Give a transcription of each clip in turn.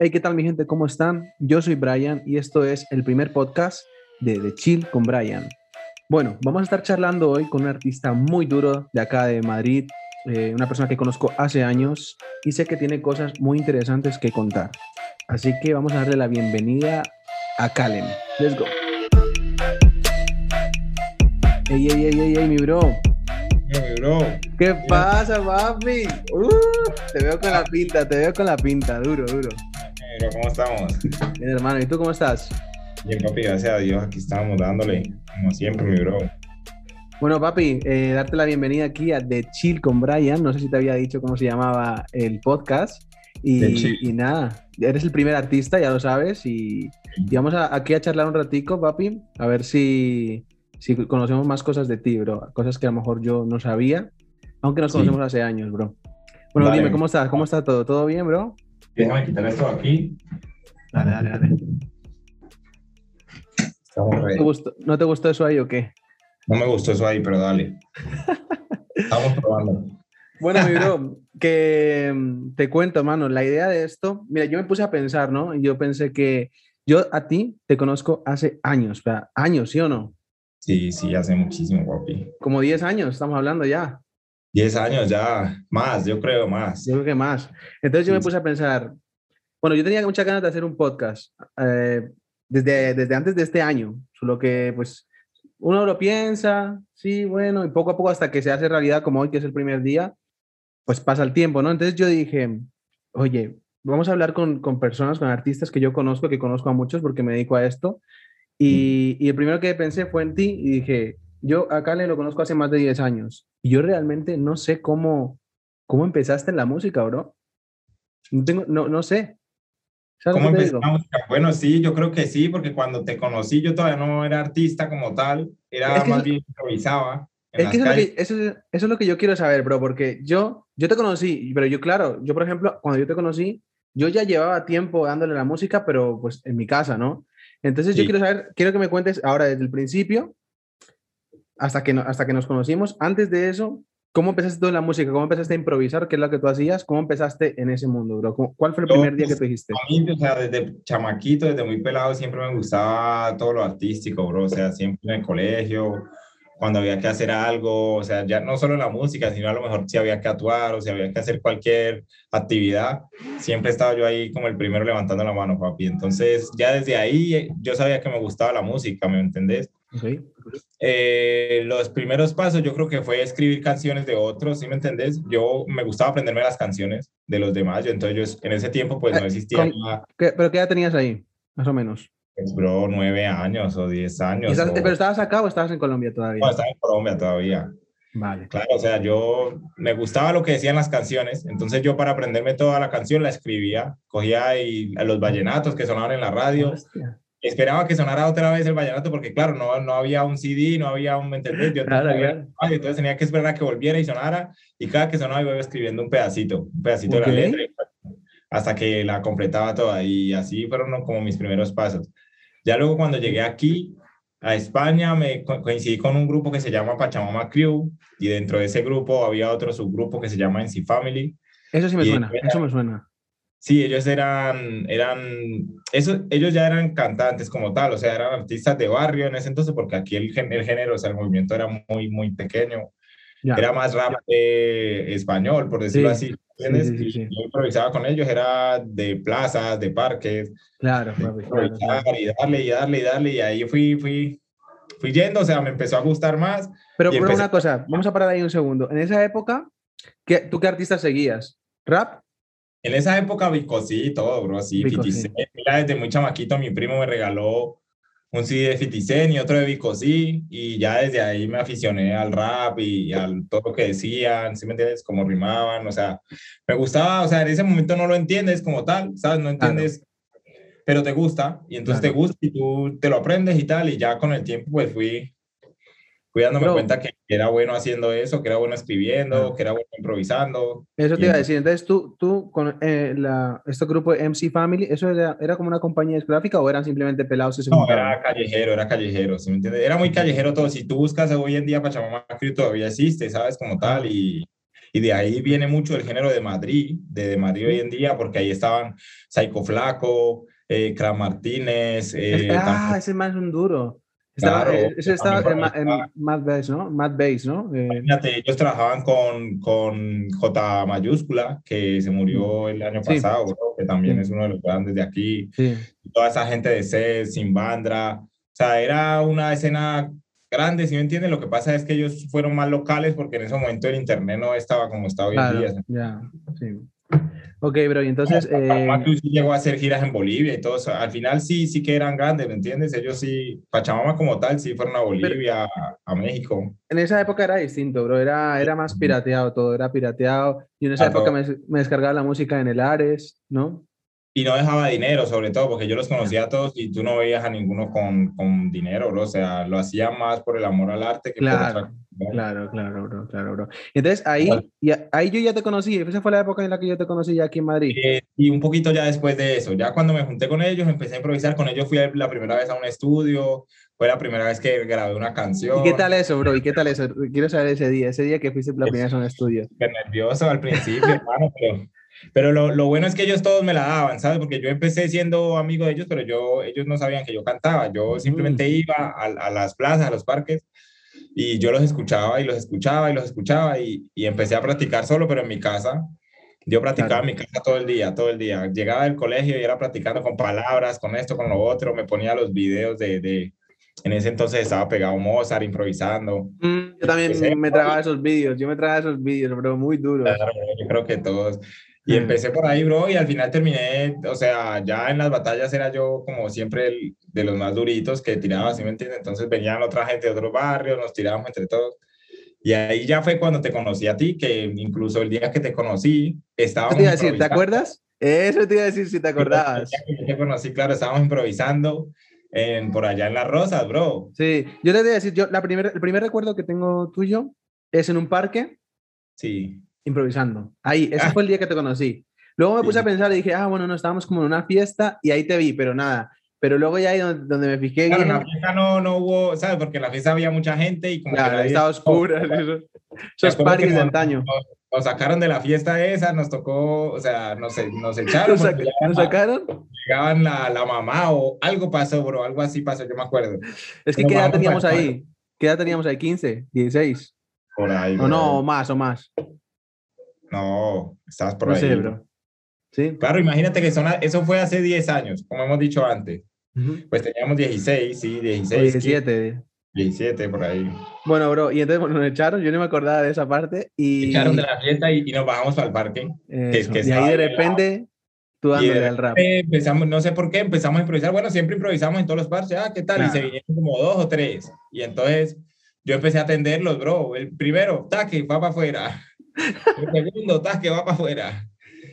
Hey, ¿qué tal mi gente? ¿Cómo están? Yo soy Brian y esto es el primer podcast de The Chill con Brian. Bueno, vamos a estar charlando hoy con un artista muy duro de acá de Madrid, eh, una persona que conozco hace años y sé que tiene cosas muy interesantes que contar. Así que vamos a darle la bienvenida a Calen. Let's go. Ey, ey, ey, ey, ey, mi bro. Hey, bro. ¿Qué pasa, papi? Uh, te veo con la pinta, te veo con la pinta, duro, duro. ¿Cómo estamos? Bien, hermano, ¿y tú cómo estás? Bien, papi, gracias a Dios. Aquí estamos dándole, como siempre, mi bro. Bueno, papi, eh, darte la bienvenida aquí a The Chill con Brian. No sé si te había dicho cómo se llamaba el podcast. Y, y nada, eres el primer artista, ya lo sabes. Y, y vamos a- aquí a charlar un ratico, papi, a ver si, si conocemos más cosas de ti, bro. Cosas que a lo mejor yo no sabía, aunque nos Sí. conocemos hace años, bro. Bueno, Dale. dime, ¿cómo estás? ¿Cómo está todo? ¿Todo bien, bro? Déjame quitar esto de aquí. Dale, dale, dale. Estamos ¿No te gustó, ¿no te gustó eso ahí o qué? No me gustó eso ahí, pero dale. Estamos probando. Bueno, mi bro, que mm, te cuento, mano, la idea de esto, mira, yo me puse a pensar, ¿no? Y yo pensé que yo a ti te conozco hace años, o sea, años, ¿sí o no? Sí, sí, hace muchísimo, papi. Como 10 años, estamos hablando ya, 10 años ya, más, yo creo, más. yo creo que más. Entonces yo me puse a pensar, bueno, yo tenía muchas ganas de hacer un podcast eh, desde, desde antes de este año, solo que pues uno lo piensa, sí, bueno, y poco a poco hasta que se hace realidad como hoy, que es el primer día, pues pasa el tiempo, ¿no? Entonces yo dije, oye, vamos a hablar con, con personas, con artistas que yo conozco, que conozco a muchos porque me dedico a esto. Y, y el primero que pensé fue en ti y dije, yo a Kale lo conozco hace más de 10 años y yo realmente no sé cómo, cómo empezaste en la música, bro. No, tengo, no, no sé. ¿Sabes ¿Cómo lo que te empezó digo? la música? Bueno, sí, yo creo que sí, porque cuando te conocí yo todavía no era artista como tal, era Es que más eso- bien improvisaba Es que eso, que eso, es- eso es lo que yo quiero saber, bro, porque yo, yo te conocí, pero yo, claro, yo, por ejemplo, cuando yo te conocí, yo ya llevaba tiempo dándole la música, pero pues en mi casa, ¿no? Entonces yo quiero saber, quiero que me cuentes ahora desde el principio hasta que, no- hasta que nos conocimos. Antes de eso, ¿cómo empezaste tú en la música? ¿Cómo empezaste a improvisar? ¿Qué es lo que tú hacías? ¿Cómo empezaste en ese mundo, bro? ¿Cómo- ¿Cuál fue el primer día que pues, tú dijiste? A mí, o sea, desde chamaquito, desde muy pelado, siempre me gustaba todo lo artístico, bro. O sea, siempre en el colegio, cuando había que hacer algo, o sea, ya no solo la música, sino a lo mejor si había que actuar o si había que hacer cualquier actividad, siempre estaba yo ahí como el primero levantando la mano, papi. Entonces, ya desde ahí eh, yo sabía que me gustaba la música, ¿me entendés? Ok. Eh, los primeros pasos yo creo que fue escribir canciones de otros, ¿sí me entendés? Yo me gustaba aprenderme las canciones de los demás, yo entonces yo, en ese tiempo pues no Eh, existía nada. ¿Qué- ¿Pero qué edad tenías ahí? Más o menos. Pues, bro, nueve años o diez ¿Y años. estás- o- ¿Pero estabas acá o estabas en Colombia todavía? No, estaba en Colombia todavía. Vale. Claro, o sea, yo me gustaba lo que decían las canciones, entonces yo para aprenderme toda la canción la escribía, cogía y, los vallenatos que sonaban en la radio, Hostia. Esperaba que sonara otra vez el vallenato porque claro, no, no había un CD, no había un, ¿me entendés? Yo Claro, claro. radio, entonces tenía que esperar a que volviera y sonara y cada que sonaba iba escribiendo un pedacito, un pedacito Ok. de la letra hasta que la completaba toda y así fueron como mis primeros pasos. Ya luego cuando llegué aquí a España me co- coincidí con un grupo que se llama Pachamama Crew y dentro de ese grupo había otro subgrupo que se llama NC Family. Eso sí me Y- suena, eso me suena. Sí, ellos eran, eran, eso, ellos ya eran cantantes como tal, o sea, eran artistas de barrio en ese entonces, porque aquí el, el género, o sea, el movimiento era muy, muy pequeño, Ya. era más rap eh, español, por decirlo Sí, así. sí, sí. Yo improvisaba con ellos, era de plazas, de parques, Claro, papi, claro, y darle y darle y darle, y ahí fui, fui, fui yendo, o sea, me empezó a gustar más. Pero, pero empecé- una cosa, vamos a parar ahí un segundo. En esa época, ¿qué, ¿tú qué artistas seguías? ¿Rap? En esa época Vicosí y todo, bro, sí, Vico, 50 sí. Cent. Mira, desde muy chamaquito mi primo me regaló un CD de 50 Cent y otro de Vicosí y ya desde ahí me aficioné al rap y al todo lo que decían, ¿sí me entiendes? Cómo rimaban, o sea, me gustaba, o sea, en ese momento no lo entiendes como tal, ¿sabes? No entiendes, pero te gusta y entonces Claro. te gusta y tú te lo aprendes y tal y ya con el tiempo pues fui, fui dándome cuenta que era bueno haciendo eso, que era bueno escribiendo, Claro. que era bueno improvisando. Eso te Y iba a decir. Entonces, tú, tú con eh, la, este grupo de MC Family, ¿eso era, era como una compañía discográfica o eran simplemente pelados que se No, juntaban? era callejero, era callejero, ¿sí me entiendes? Era muy callejero todo. Si tú buscas hoy en día Pachamama Crew todavía existe, ¿sabes? Como tal, y, Y de ahí viene mucho el género de Madrid, de, de Madrid hoy en día, porque ahí estaban Psycho Flaco, eh, Martínez. Eh, ah, ese más un duro. Estaba, eh, ese estaba en, Mad Base, ¿no? Mad Base, ¿no? Eh, ellos trabajaban con, con J mayúscula, que se murió mm. el año pasado, que también es uno de los grandes de aquí. Toda esa gente de C, Sin Bandra. O sea, era una escena grande, si me entienden. Lo que pasa es que ellos fueron más locales porque en ese momento el internet no estaba como está hoy en día. Ya, sí. Ok, bro, y entonces... Eh... llegó a hacer giras en Bolivia y todo eso. Al final sí, sí que eran grandes, ¿me entiendes? Ellos sí, Pachamama como tal, sí fueron a Bolivia, a México. En esa época era distinto, bro. Era, era más pirateado todo, era pirateado. Y en esa época me, me, descargaba la música en el Ares, ¿no? Y no dejaba dinero, sobre todo, porque yo los conocía a todos y tú no veías a ninguno con, con dinero, bro. O sea, lo hacía más por el amor al arte que claro. por otra Claro, claro, bro, claro, bro. Entonces ahí, ahí yo ya te conocí, esa fue la época en la que yo te conocí ya aquí en Madrid. Eh, y un poquito ya después de eso, ya cuando me junté con ellos, empecé a improvisar con ellos, fui la primera vez a un estudio, fue la primera vez que grabé una canción. ¿Y qué tal eso, bro? ¿Y qué tal eso? Quiero saber ese día, ese día que fuiste la primera vez a un estudio. Qué nervioso al principio, hermano, pero... Pero lo, lo, bueno es que ellos todos me la daban, ¿sabes? Porque yo empecé siendo amigo de ellos, pero yo, ellos no sabían que yo cantaba. Yo simplemente mm. iba a, a las plazas, a los parques, y yo los escuchaba y los escuchaba y los escuchaba y, y empecé a practicar solo, pero en mi casa. Yo practicaba en mi casa todo el día, todo el día. Llegaba del colegio y era practicando con palabras, con esto, con lo otro. Me ponía los videos de, de en ese entonces estaba pegado Mozart, improvisando. Mm, yo también me tragaba esos vídeos, yo me tragaba esos vídeos, pero muy duros. Claro, yo creo que todos. Y empecé por ahí, bro, y al final terminé, o sea, ya en las batallas era yo como siempre el, de los más duritos que tiraba, ¿sí me entiendes? Entonces venían otra gente de otros barrios, nos tirábamos entre todos. Y ahí ya fue cuando te conocí a ti, que incluso el día que te conocí, estábamos... Te, iba a decir, ¿te acuerdas? Eso te iba a decir si te acordabas. El día que te conocí, claro, estábamos improvisando en, por allá en Las Rosas, bro. Sí, yo te iba a decir, yo, la primer, el primer recuerdo que tengo tuyo es en un parque. Sí improvisando. Ahí, ese ah. fue el día que te conocí. Luego me puse a pensar y dije, ah, bueno, no, estábamos como en una fiesta y ahí te vi, pero nada. Pero luego ya ahí donde, me fijé. Claro, en la fiesta no, no hubo, ¿sabes? Porque en la fiesta había mucha gente y como claro, que estaba oscura. Eso, esos parties de antaño. Nos, sacaron de la fiesta esa, nos tocó, o sea, nos, nos echaron. ¿Nos, sacaron? Llegaban la, la, mamá o algo pasó, bro, algo así pasó, yo me acuerdo. Es que, ¿qué edad teníamos ahí? ¿Qué edad teníamos ahí? ¿15? ¿16? Por ahí. O no, o más, o más. No, estabas por ahí. Sé, bro. Sí. Claro, imagínate que eso fue hace 10 años, como hemos dicho antes. Pues teníamos 16, sí, 16. 17. 17, por ahí. Bueno, bro, y entonces nos echaron, yo no me acordaba de esa parte. Y... Echaron de la fiesta y, nos bajamos al parque. Que es, que y ahí de repente, tú dándole al rap. Empezamos, no sé por qué, empezamos a improvisar. Bueno, siempre improvisamos en todos los parques. Ah, ¿qué tal? Y se vinieron como dos o tres. Y entonces yo empecé a atenderlos, bro. El primero, taque, va para afuera. El segundo, taque, va para afuera.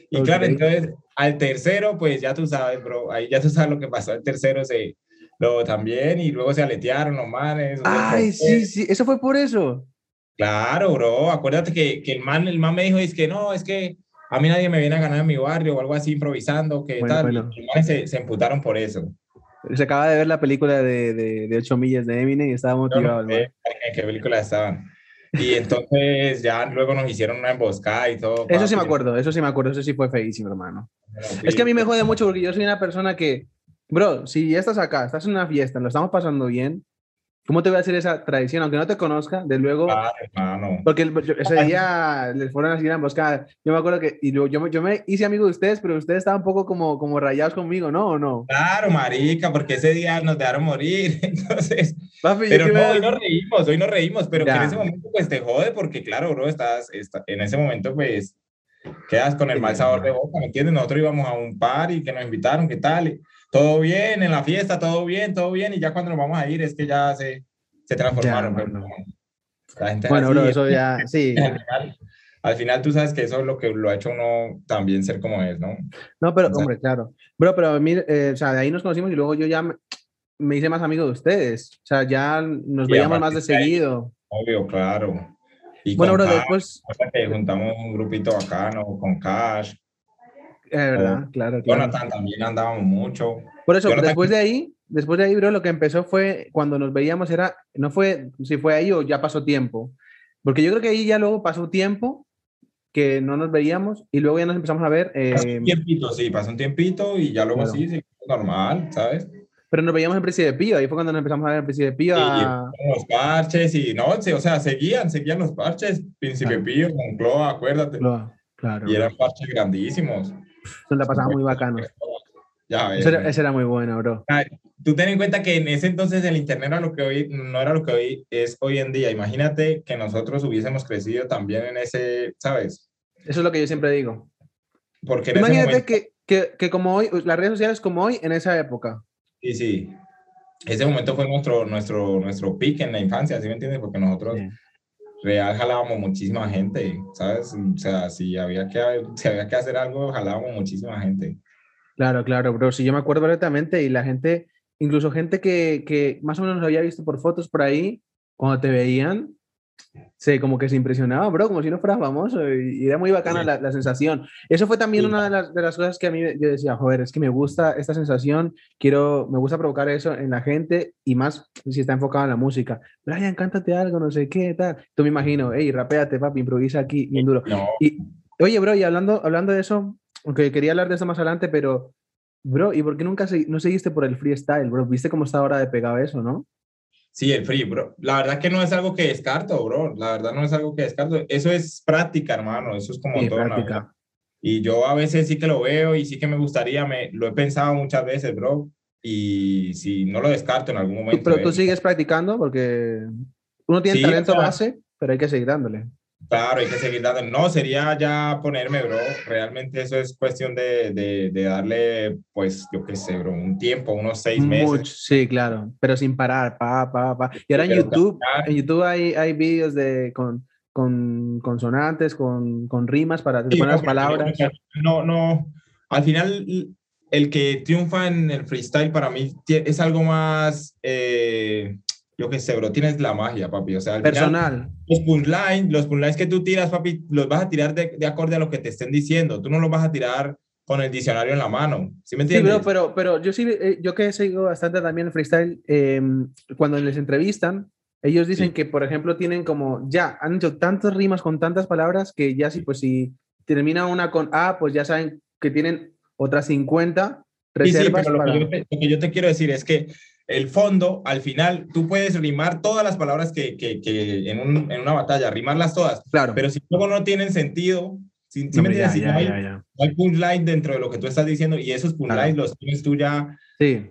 Y claro, entonces al tercero, pues ya tú sabes, bro, ahí ya tú sabes lo que pasó. El tercero se lo también y luego se aletearon los manes. Ay, sí, sí, eso fue por eso. Claro, bro, acuérdate que, que el man, el man me dijo, es que no, es que a mí nadie me viene a ganar en mi barrio o algo así improvisando, que tal. Y los manes se, se, emputaron por eso. Se acaba de ver la película de, de, de 8 millas de Eminem y estaba motivado. No, ¿En qué película estaban? Y entonces ya luego nos hicieron una emboscada y todo. Eso sí me acuerdo, eso sí me acuerdo, eso sí fue feísimo, hermano. Es que a mí me jode mucho porque yo soy una persona que, bro, si ya estás acá, estás en una fiesta, lo estamos pasando bien, ¿Cómo te voy a hacer esa tradición? Aunque no te conozca, de luego. Ah, hermano. Porque ese día les fueron a seguir a emboscada. Yo me acuerdo que. Y yo, yo, yo, me hice amigo de ustedes, pero ustedes estaban un poco como, como rayados conmigo, ¿no? ¿O no? Claro, marica, porque ese día nos dejaron morir. Entonces. pero no, hoy nos reímos, hoy nos reímos, pero que en ese momento, pues te jode, porque claro, bro, estás. en ese momento, pues. Quedas con el mal sabor de boca, ¿me entiendes? Nosotros íbamos a un par y que nos invitaron, ¿qué tal? Todo bien en la fiesta, todo bien, todo bien, y ya cuando nos vamos a ir es que ya se, se transformaron. bueno, bueno bro, eso ya, sí. Al final, tú sabes que eso es lo que lo ha hecho uno también ser como es, ¿no? No, pero, hombre, claro. Bro, pero mire, eh, o sea, de ahí nos conocimos y luego yo ya me, hice más amigo de ustedes. O sea, ya nos veíamos más de seguido. Obvio, claro. Y bueno, bro, después... Que juntamos un grupito bacano con Cash. Es verdad, claro, Jonathan también andábamos mucho. Por eso, después de ahí, después de ahí, bro, lo que empezó fue cuando nos veíamos era, no fue si fue ahí o ya pasó tiempo, porque yo creo que ahí ya luego pasó tiempo que no nos veíamos y luego ya nos empezamos a ver. Pasó eh, un tiempito, sí, pasó un tiempito y ya luego Claro. sí, sí, normal, ¿sabes? pero nos veíamos en Príncipe de Pío, ahí fue cuando nos empezamos a ver en Príncipe de Pío. Y a- los parches y no, sí, o sea, seguían, seguían los parches, Príncipe Claro. Pío, Moncloa, acuérdate. Claro, claro. Y eran parches grandísimos. Nos la pasamos muy bacano. Ya. Ese era, ese era muy bueno, bro. Ah, Tú ten en cuenta que en ese entonces el internet era lo que hoy, no era lo que hoy es hoy en día. Imagínate que nosotros hubiésemos crecido también en ese, ¿sabes? Eso es lo que yo siempre digo. Porque en ese Imagínate momento, que, que, que como hoy, las redes sociales como hoy, en esa época. sí, sí, ese momento fue nuestro, nuestro, nuestro pick en la infancia, ¿sí me entiendes? Porque nosotros. Real jalábamos muchísima gente, ¿sabes? O sea, si había que, si había que hacer algo, jalábamos muchísima gente. Claro, claro, bro. Sí, yo me acuerdo perfectamente y la gente, incluso gente que, que más o menos nos había visto por fotos por ahí, cuando te veían, se como que se impresionaba, bro, como si no fueras famoso y, y era muy bacana Sí. la, la sensación. Eso fue también Sí. una de las, de las cosas que a mí yo decía, joder, es que me gusta esta sensación, quiero, me gusta provocar eso en la gente y más si está enfocado en la música. Brian, cántate algo, no sé qué, tal. Tú me imagino, hey, rapéate, papi, improvisa aquí, bien duro. No, Y, oye, bro, y hablando, hablando de eso, aunque quería hablar de eso más adelante, pero, bro, ¿y por qué nunca se- no seguiste por el freestyle, bro? ¿Viste cómo está ahora de pegado eso, no? Sí, el free, bro. La verdad que no es algo que descarto, bro. La verdad no es algo que descarto. Eso es práctica, hermano. Eso es como Sí, todo. práctica. Y yo a veces sí que lo veo y sí que me gustaría, me, lo he pensado muchas veces, bro. Y si no lo descarto en algún momento. pero eh. tú sigues practicando porque uno tiene Sí, o talento sea- base, pero hay que seguir dándole. Claro, hay que seguir dando. No, sería ya ponerme, bro. Realmente eso es cuestión de, de, de darle, pues, yo qué sé, bro, un tiempo, unos seis meses. Mucho, sí, claro, pero sin parar, pa, pa, pa. Y ahora en YouTube, en YouTube hay, hay vídeos de, con, con consonantes, con, con rimas para Sí, poner las palabras. No, no. Al final, el que triunfa en el freestyle para mí es algo más, eh, yo qué sé, bro, tienes la magia, papi. O sea, al final, Personal. los punchlines, los punchlines que tú tiras, papi, los vas a tirar de, de acorde a lo que te estén diciendo. Tú no los vas a tirar con el diccionario en la mano. ¿Sí me Sí, entiendes? bro, pero, pero yo sí, eh, yo que sigo bastante también el freestyle, eh, cuando les entrevistan, ellos dicen Sí. que, por ejemplo, tienen como, ya, han hecho tantas rimas con tantas palabras que ya sí, pues si termina una con A, pues ya saben que tienen otras 50 Sí, sí, reservas pero lo, para... que yo lo que yo te quiero decir es que el fondo, al final, tú puedes rimar todas las palabras que, que, que en, un- en una batalla, rimarlas todas, Claro. pero si luego no tienen sentido, si, si No, me ya, ya, no hay, ya, hay punchline dentro de lo que tú estás diciendo y esos punchlines Claro. los tienes tú ya Sí,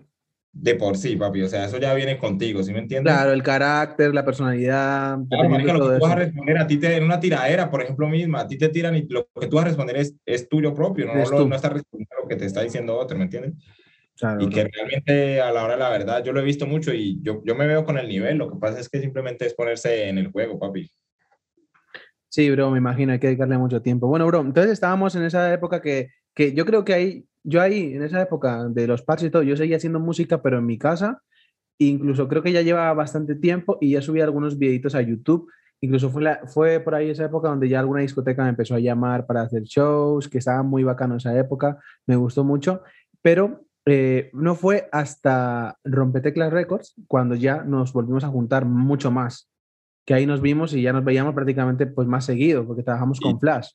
de por sí, papi, o sea, eso ya viene contigo, ¿sí me entiendes? claro, el carácter, la personalidad, Claro, marica, lo que tú vas a responder a ti te, en una tiradera, por ejemplo, misma, a ti te tiran y lo que tú vas a responder es, es tuyo propio, no, Es no estás respondiendo a lo que te está diciendo otro, ¿me entiendes? Claro, y que realmente a la hora de la verdad yo lo he visto mucho y yo, yo me veo con el nivel, lo que pasa es que simplemente es ponerse en el juego, papi. Sí, bro, me imagino, hay que dedicarle mucho tiempo. Bueno, bro, entonces estábamos en esa época que, que yo creo que ahí, yo ahí, en esa época de los parches y todo, yo seguía haciendo música, pero en mi casa, incluso creo que ya lleva bastante tiempo y ya subí algunos videitos a YouTube. Incluso fue, la- fue por ahí esa época donde ya alguna discoteca me empezó a llamar para hacer shows, que estaba muy bacano esa época, me gustó mucho, pero eh, no fue hasta Rompeteclas Records cuando ya nos volvimos a juntar mucho más, que ahí nos vimos y ya nos veíamos prácticamente pues más seguido, porque trabajamos con. Flash.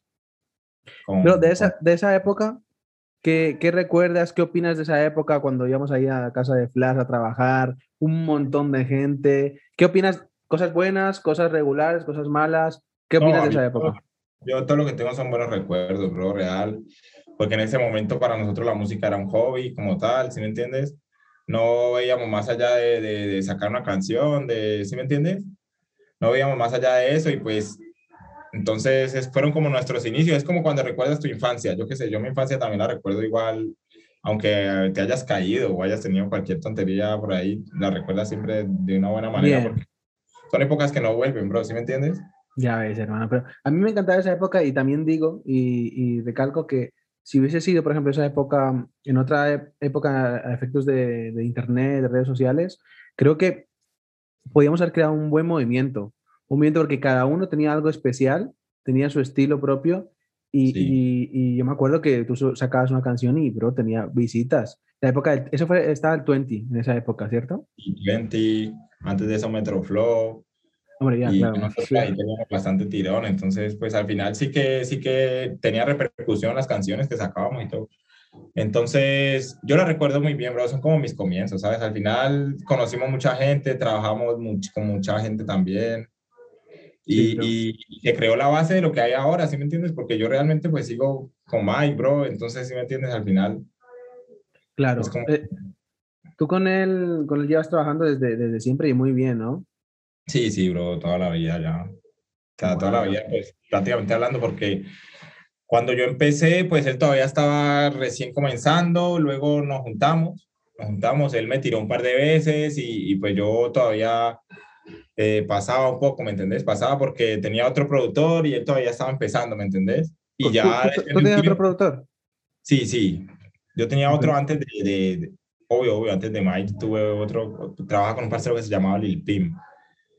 Con- Pero de esa, de esa época, ¿qué, ¿qué recuerdas? ¿Qué opinas de esa época cuando íbamos ahí a la casa de Flash a trabajar? Un montón de gente. ¿Qué opinas? ¿Cosas buenas, cosas regulares, cosas malas? ¿Qué opinas de esa época? Yo todo lo que tengo son buenos recuerdos, bro, real, porque en ese momento para nosotros la música era un hobby como tal, ¿sí me entiendes? No veíamos más allá de, de, de sacar una canción, de, ¿sí me entiendes? No veíamos más allá de eso y pues entonces es- fueron como nuestros inicios, es como cuando recuerdas tu infancia, yo qué sé, yo mi infancia también la recuerdo igual, aunque te hayas caído o hayas tenido cualquier tontería por ahí, la recuerdas siempre de una buena manera, Bien. porque son épocas que no vuelven, bro, ¿sí me entiendes? Ya ves, hermano. Pero a mí me encantaba esa época y también digo y, y recalco que si hubiese sido, por ejemplo, esa época, en otra ep- época, a efectos de, de internet, de redes sociales, creo que podíamos haber creado un buen movimiento. Un movimiento porque cada uno tenía algo especial, tenía su estilo propio. Y, Sí. y- y yo me acuerdo que tú sacabas una canción y, bro, tenía visitas. La época, del- eso fue, estaba el 20 en esa época, ¿cierto? y 20, antes de eso Metroflow, Hombre, ya, y claro. nosotros sí. ahí teníamos bastante tirón, entonces pues al final sí que, sí que tenía repercusión las canciones que sacábamos y todo. Entonces yo la recuerdo muy bien, bro, son como mis comienzos, ¿sabes? Al final conocimos mucha gente, trabajamos much- con mucha gente también. Sí, Y, bro. y, y se creó la base de lo que hay ahora, ¿sí me entiendes? Porque yo realmente pues sigo con Mike, bro, entonces, ¿sí me entiendes? Al final, Claro. como- Eh, tú con él, con él llevas trabajando desde, desde siempre y muy bien, ¿no? Sí, sí, bro, toda la vida ya. O sea, toda la vida, pues prácticamente hablando, porque cuando yo empecé, pues él todavía estaba recién comenzando, luego nos juntamos, nos juntamos, él me tiró un par de veces y, y pues yo todavía eh, pasaba un poco, ¿me entendés? Pasaba porque tenía otro productor y él todavía estaba empezando, ¿me entendés? Y ¿Tú, ya... tú- tú tenías otro productor? Sí, sí. Yo tenía otro antes de, de- de- obvio, obvio, antes de Mike tuve otro, trabaja con un parcero que se llamaba Lil Pim.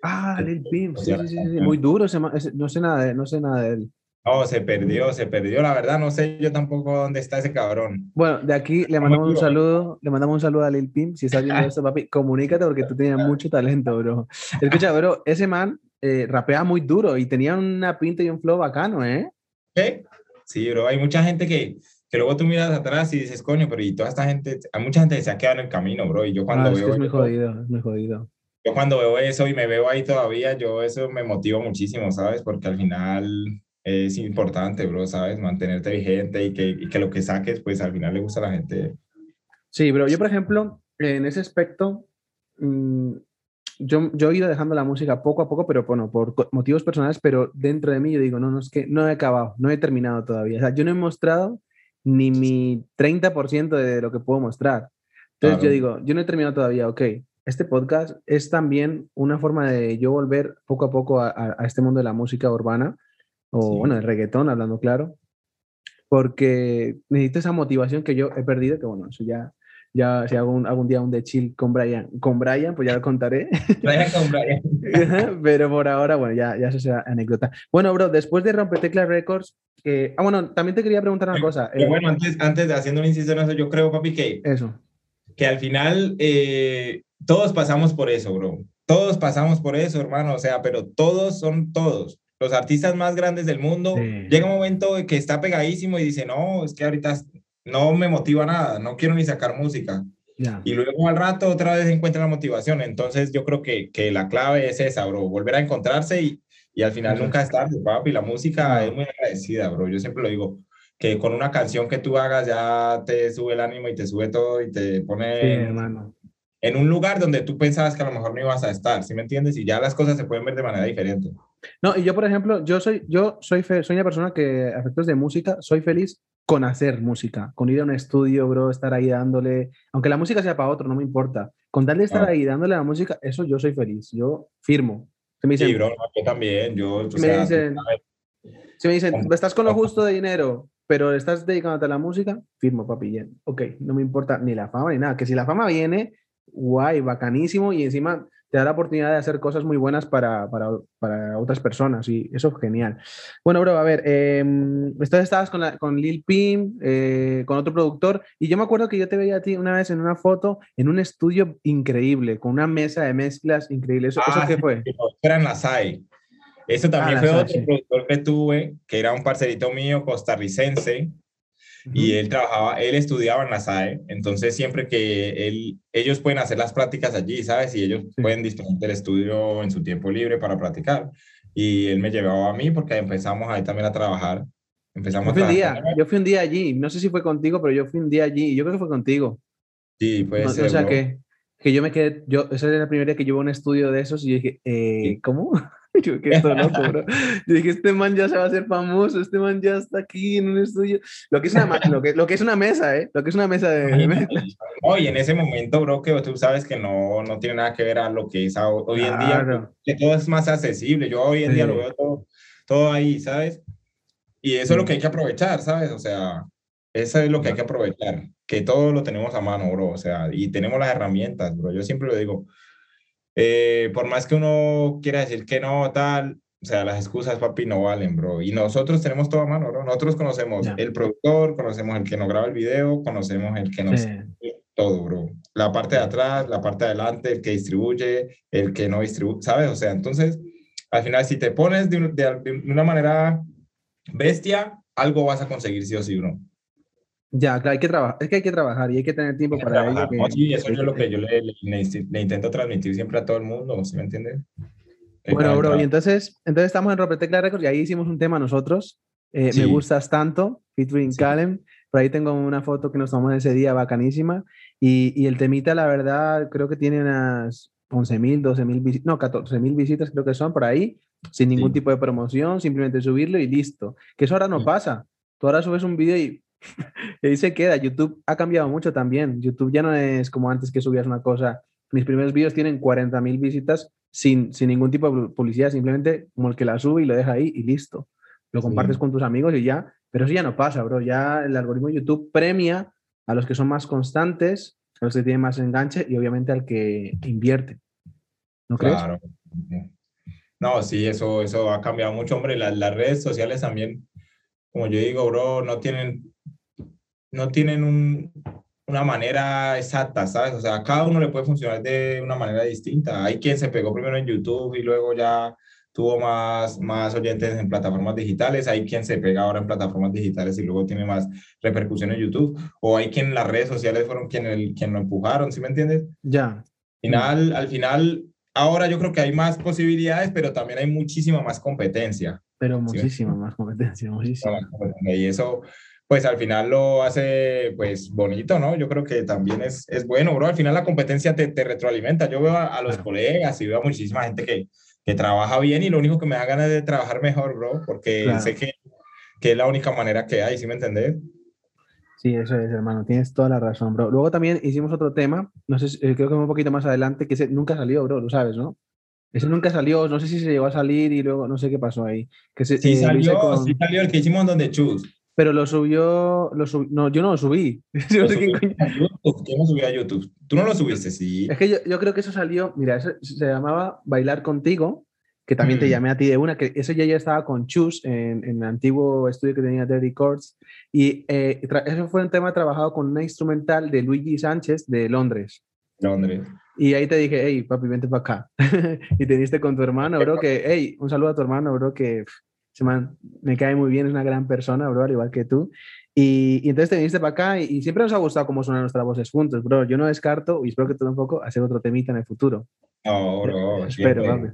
Ah. Lil Pimp, sí, sí, sí, muy duro, ese no sé nada de, no sé nada de él. No, se perdió, se perdió, la verdad, no sé yo tampoco dónde está ese cabrón. Bueno, de aquí le mandamos un saludo, le mandamos un saludo a Lil Pimp, si estás viendo esto, papi, comunícate porque tú tenías mucho talento, bro. Escucha, bro, ese man eh, rapea muy duro y tenía una pinta y un flow bacano, ¿eh? ¿Qué? Sí, bro, hay mucha gente que, que luego tú miras atrás y dices, coño, pero y toda esta gente, hay mucha gente que se ha quedado en el camino, bro, y yo cuando Ah, es que veo es muy jodido, es muy jodido. Yo cuando veo eso y me veo ahí todavía, yo eso me motiva muchísimo, ¿sabes? Porque al final es importante, bro, ¿sabes? Mantenerte vigente y que, y que lo que saques, pues al final le gusta a la gente. Sí, bro, yo por ejemplo, en ese aspecto, mm, yo, yo he ido dejando la música poco a poco, pero bueno, por motivos personales, pero dentro de mí yo digo, no, no, es que no he acabado, no he terminado todavía. O sea, yo no he mostrado ni mi 30% de lo que puedo mostrar. Entonces Claro. yo digo, yo no he terminado todavía, ok. Este podcast es también una forma de yo volver poco a poco a, a- a este mundo de la música urbana, o Sí. bueno, el reggaetón, hablando claro, porque necesito esa motivación que yo he perdido, que bueno, eso ya, ya si hago un- algún día un de chill con Brian, con Brian, pues ya lo contaré. Brian con Brian. Pero por ahora, bueno, ya, ya eso será anécdota. Bueno, bro, después de Rompeteclas Records, eh, ah, bueno, también te quería preguntar una cosa. Eh, bueno, antes, antes de haciendo un inciso en eso, yo creo, papi, que, eso. Que al final eh, todos pasamos por eso, bro. Todos pasamos por eso, hermano. O sea, pero todos son todos. Los artistas más grandes del mundo, Sí. llega un momento que está pegadísimo y dice, no, es que ahorita no me motiva nada, no quiero ni sacar música. Y luego al rato otra vez encuentra la motivación. Entonces yo creo que, que la clave es esa, bro, volver a encontrarse y, y al final nunca es tarde, papi. La música es muy agradecida, bro. Yo siempre lo digo, que con una canción que tú hagas ya te sube el ánimo y te sube todo y te pone Sí, en, hermano. en un lugar donde tú pensabas que a lo mejor no ibas a estar, ¿sí me entiendes? Y ya las cosas se pueden ver de manera diferente. No, y yo, por ejemplo, yo soy, yo soy, fe- soy una persona que, a efectos de música, soy feliz con hacer música, con ir a un estudio, bro, estar ahí dándole, aunque la música sea para otro, no me importa. Con darle estar Claro. ahí dándole a la música, eso yo soy feliz, yo firmo. Se me dicen, Sí, bro, yo también, yo, o me sea, tú dicen- si me dicen, estás con lo justo de dinero, pero estás dedicándote a la música, firmo, papi. bien. Ok, no me importa ni la fama ni nada. Que si la fama viene, guay, bacanísimo, y encima te da la oportunidad de hacer cosas muy buenas para, para, para otras personas, y eso es genial. Bueno, bro, a ver, eh, estabas con, la- con Lil Pim, eh, con otro productor, y yo me acuerdo que yo te veía a ti una vez en una foto en un estudio increíble, con una mesa de mezclas increíble. ¿Eso, ¿eso Ah, qué sí, fue? sí, no, Era en la SAE. Eso también la fue otro sí. productor que tuve, que era un parcerito mío costarricense, y él trabajaba, él estudiaba en la SAE, entonces siempre que él, ellos pueden hacer las prácticas allí, ¿sabes? Y ellos Sí. pueden disponer del estudio en su tiempo libre para practicar. Y él me llevaba a mí porque empezamos ahí también a trabajar. Empezamos Yo fui a un trabajar. día, yo fui un día allí, no sé si fue contigo, pero yo fui un día allí y yo creo que fue contigo. Sí, puede No, o sea bro. que, que yo me quedé, yo, esa era la primera vez que yo a un estudio de esos y yo dije, eh, Sí. ¿cómo? yo loco, bro. Yo dije, este man ya se va a hacer famoso, este man ya está aquí en un estudio. Lo que es una, lo que, lo que es una mesa, ¿eh? Lo que es una mesa de, y en ese momento, bro, que tú sabes que no, no tiene nada que ver a lo que es hoy en día, Claro. que todo es más accesible. Yo hoy en día Sí. lo veo todo, todo ahí, ¿sabes? Y eso es lo que hay que aprovechar, ¿sabes? O sea, eso es lo que hay que aprovechar, que todo lo tenemos a mano, bro, o sea, y tenemos las herramientas, bro. Yo siempre lo digo, eh, por más que uno quiera decir que no, tal, o sea, las excusas, papi, no valen, bro. Y nosotros tenemos todo a mano, bro. Nosotros conocemos el productor, conocemos el que nos graba el video, conocemos el que nos Sí. todo, bro. La parte de atrás, la parte de adelante, el que distribuye, el que no distribuye, ¿sabes? O sea, entonces al final si te pones de, de, una manera bestia, algo vas a conseguir sí o sí, bro. Ya, claro, hay que trabajar, es que hay que trabajar y hay que tener tiempo para ello. sí, eso es lo que yo le, le, intento transmitir siempre a todo el mundo, ¿sí me entiendes? Bueno, bro, y entonces, entonces estamos en Ropetecla Records y ahí hicimos un tema nosotros. Eh, Me gustas tanto, featuring sí. Por ahí tengo una foto que nos tomamos ese día bacanísima. Y, y el temita, la verdad, creo que tiene unas 11.000, 12.000 visitas, no, 14.0il visitas creo que son por ahí, sin ningún tipo de promoción, simplemente subirlo y listo. Que eso ahora no pasa. Tú ahora subes un vídeo y y ahí se queda. YouTube ha cambiado mucho también. YouTube ya no es como antes que subías una cosa. Mis primeros vídeos tienen 40.000 visitas sin, sin ningún tipo de publicidad, simplemente como el que la sube y lo deja ahí y listo. Lo compartes con tus amigos y ya. Pero eso ya no pasa, bro. Ya el algoritmo de YouTube premia a los que son más constantes, a los que tienen más enganche y obviamente al que invierte. ¿No crees? Claro. No, sí, eso, eso ha cambiado mucho, hombre. Las, las redes sociales también, como yo digo, bro, no tienen no tienen un, una manera exacta, ¿sabes? O sea, cada uno le puede funcionar de una manera distinta. Hay quien se pegó primero en YouTube y luego ya tuvo más, más oyentes en plataformas digitales, hay quien se pega ahora en plataformas digitales y luego tiene más repercusión en YouTube, o hay quien las redes sociales fueron quien, quien lo empujaron, ¿sí me entiendes? Ya. Al final, al final, ahora yo creo que hay más posibilidades, pero también hay muchísima más competencia. Pero muchísima más competencia, muchísima. Y eso, pues al final lo hace pues bonito, ¿no? Yo creo que también es, es bueno, bro. Al final la competencia te, te retroalimenta. Yo veo a, los colegas y veo a muchísima gente que, que, trabaja bien y lo único que me da ganas de trabajar mejor, bro, porque sé que, que, es la única manera que hay, ¿sí me entendés? Sí, eso es, hermano, tienes toda la razón, bro. Luego también hicimos otro tema, no sé, eh, creo que un poquito más adelante, que ese nunca salió, bro, lo sabes, ¿no? Ese nunca salió, no sé si se llegó a salir y luego no sé qué pasó ahí. Que se, sí, eh, salió, sí salió el que hicimos donde Chus pero lo subió, lo no, yo no lo subí. yo, no subí a YouTube. Tú no lo subiste, sí. Es que yo, yo creo que eso salió, mira, eso se llamaba Bailar Contigo, que también te mm. llamé a ti de una, que eso ya ya estaba con Chus en, en el antiguo estudio que tenía Dirty Chords, y eh, eso fue un tema trabajado con una instrumental de Luigi Sánchez de Londres. Londres. Y ahí te dije, hey, papi, vente para acá. y te diste con tu hermano, bro, que, hey, un saludo a tu hermano, bro, que man me cae muy bien, es una gran persona, bro, al igual que tú. Y, y entonces te viniste para acá y, siempre nos ha gustado cómo suenan nuestras voces juntos, bro. Yo no descarto, y espero que tú tampoco, hacer otro temita en el futuro. No, bro. Espero.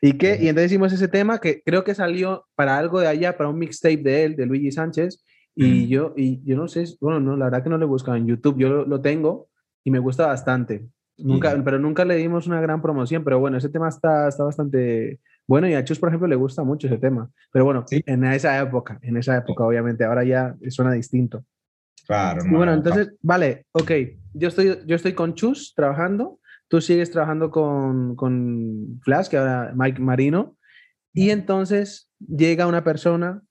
¿Y qué? Y entonces hicimos ese tema que creo que salió para algo de allá, para un mixtape de él, de Luigi Sánchez. Y, yo, y yo no sé, bueno, no, la verdad que no lo he buscado en YouTube, yo lo, lo tengo y me gusta bastante. Nunca, pero nunca le dimos una gran promoción, pero bueno, ese tema está, está bastante bueno, y a Chus, por ejemplo, le gusta mucho ese tema. Pero bueno, ¿Sí? en esa época, en esa época, obviamente, ahora ya suena distinto. Claro. No, bueno, entonces, no. vale, ok. Yo estoy, yo estoy con Chus trabajando, tú sigues trabajando con, con Flash, que ahora Mike Marino, y entonces llega una persona,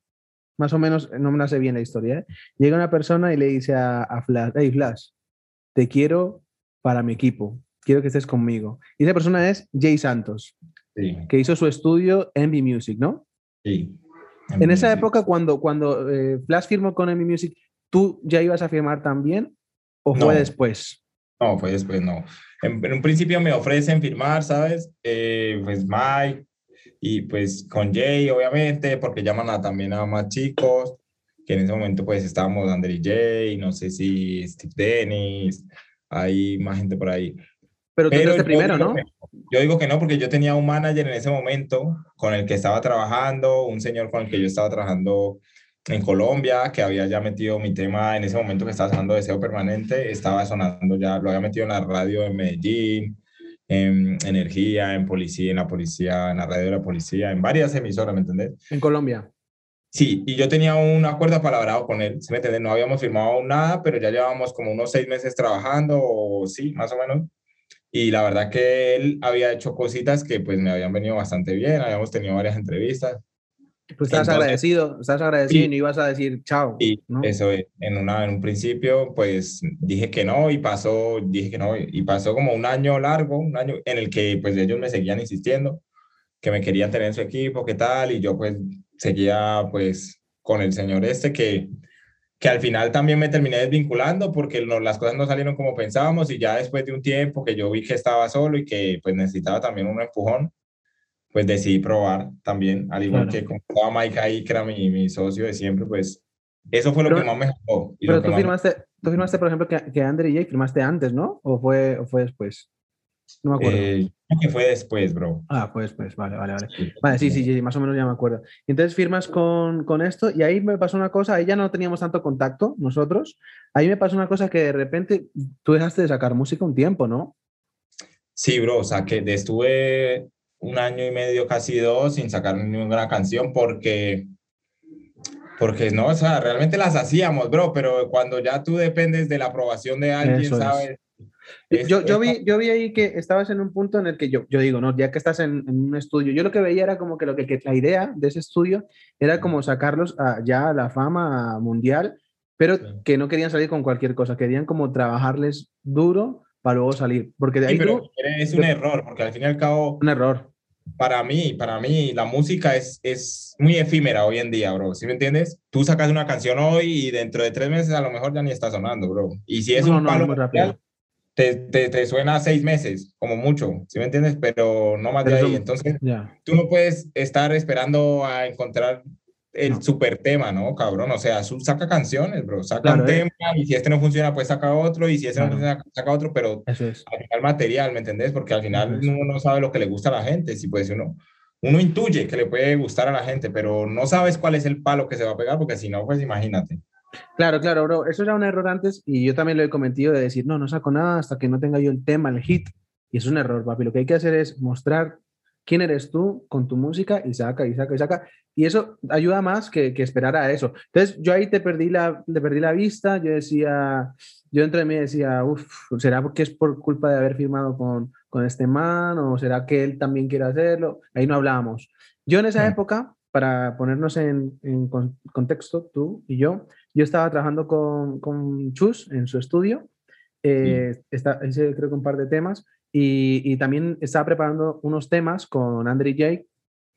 más o menos, no me sé bien la historia, ¿eh? llega una persona y le dice a, a Flash, hey Flash, te quiero para mi equipo, quiero que estés conmigo. Y esa persona es Jay Santos sí. que hizo su estudio Envy Music, ¿no? Sí. En esa época, cuando, cuando eh, Flash firmó con Envy Music, ¿tú ya ibas a firmar también o fue No. después? No, fue después, no. En, en un principio me ofrecen firmar, ¿sabes? Eh, pues Mike y pues con Jay, obviamente, porque llaman a, también a más chicos, que en ese momento pues estábamos Ander y Jay, no sé si Steve Dennis, hay más gente por ahí. Pero tú entraste yo primero, ¿no? Yo digo que no, porque yo tenía un manager en ese momento con el que estaba trabajando, un señor con el que yo estaba trabajando en Colombia, que había ya metido mi tema en ese momento que estaba sonando Deseo Permanente, estaba sonando ya, lo había metido en la radio en Medellín, en Energía, en Policía, en la Policía, en la radio de la Policía, en varias emisoras, ¿me entendés? En Colombia. Sí, y yo tenía un acuerdo apalabrado con él, ¿sí me entiendes? No habíamos firmado nada, pero ya llevábamos como unos seis meses trabajando, o sí, más o menos. Y la verdad que él había hecho cositas que pues me habían venido bastante bien, habíamos tenido varias entrevistas. Pues estabas Entonces- agradecido, estabas agradecido y no ibas a decir chao. Y ¿no? eso, es, en, una, en un principio, pues dije que no y pasó, dije que no y pasó como un año largo, un año en el que pues ellos me seguían insistiendo, que me querían tener en su equipo, qué tal, y yo pues seguía pues con el señor este que, que al final también me terminé desvinculando porque no- las cosas no salieron como pensábamos y ya después de un tiempo que yo vi que estaba solo y que pues necesitaba también un empujón, pues decidí probar también, al igual que con Mike ahí, que era mi, mi, socio de siempre, pues eso fue lo que más me. Pero tú, firmaste, tú firmaste, por ejemplo, que, que Andre y Jake firmaste antes, ¿no? ¿O fue, o fue después? No me acuerdo. Eh, que fue después, bro. Ah, fue después, vale, vale, vale. vale, sí, sí, sí, más o menos ya me acuerdo. Entonces firmas con, con esto y ahí me pasó una cosa, ahí ya no teníamos tanto contacto nosotros. Ahí me pasó una cosa que de repente tú dejaste de sacar música un tiempo, ¿no? Sí, bro, o sea, que estuve un año y medio, casi dos, sin sacar ninguna canción porque porque no, o sea, realmente las hacíamos, bro, pero cuando ya tú dependes de la aprobación de alguien, ¿sabes? Yo, yo, vi, yo vi ahí que estabas en un punto en el que yo, yo digo, no, ya que estás en, un estudio, yo lo que veía era como que, lo que, que la idea de ese estudio era como sacarlos a, ya a la fama mundial, pero que no querían salir con cualquier cosa, querían como trabajarles duro para luego salir. Porque de ahí pero es un error, porque al fin y al cabo... Un error. Para mí, para mí, la música es, es muy efímera hoy en día, bro. ¿Sí me entiendes? Tú sacas una canción hoy y dentro de tres meses a lo mejor ya ni está sonando, bro. Y si es un palo te, te, te, suena seis meses, como mucho, ¿sí me entiendes? Pero no más de ahí. Entonces, tú no puedes estar esperando a encontrar el super tema, ¿no, cabrón? O sea, saca canciones, bro. Saca un eh. tema y si este no funciona, pues saca otro y si este no funciona, saca otro, pero es. al final material, ¿me entendés? Porque al final uno no sabe lo que le gusta a la gente. Si puede uno, uno intuye que le puede gustar a la gente, pero no sabes cuál es el palo que se va a pegar, porque si no, pues imagínate. Claro, claro, bro. Eso era un error antes y yo también lo he cometido de decir, no, no saco nada hasta que no tenga yo el tema, el hit. Y es un error, papi. Lo que hay que hacer es mostrar quién eres tú con tu música y saca y saca y saca. Y eso ayuda más que, que esperar a eso. Entonces, yo ahí te perdí la, te perdí la vista. Yo decía, yo dentro de mí decía, uff, ¿será porque es por culpa de haber firmado con, con este man? ¿O será que él también quiere hacerlo? Ahí no hablábamos. Yo en esa época, para ponernos en, en contexto, tú y yo, yo estaba trabajando con, con Chus en su estudio, eh, está, creo que un par de temas, y, y, también estaba preparando unos temas con Andre Jake,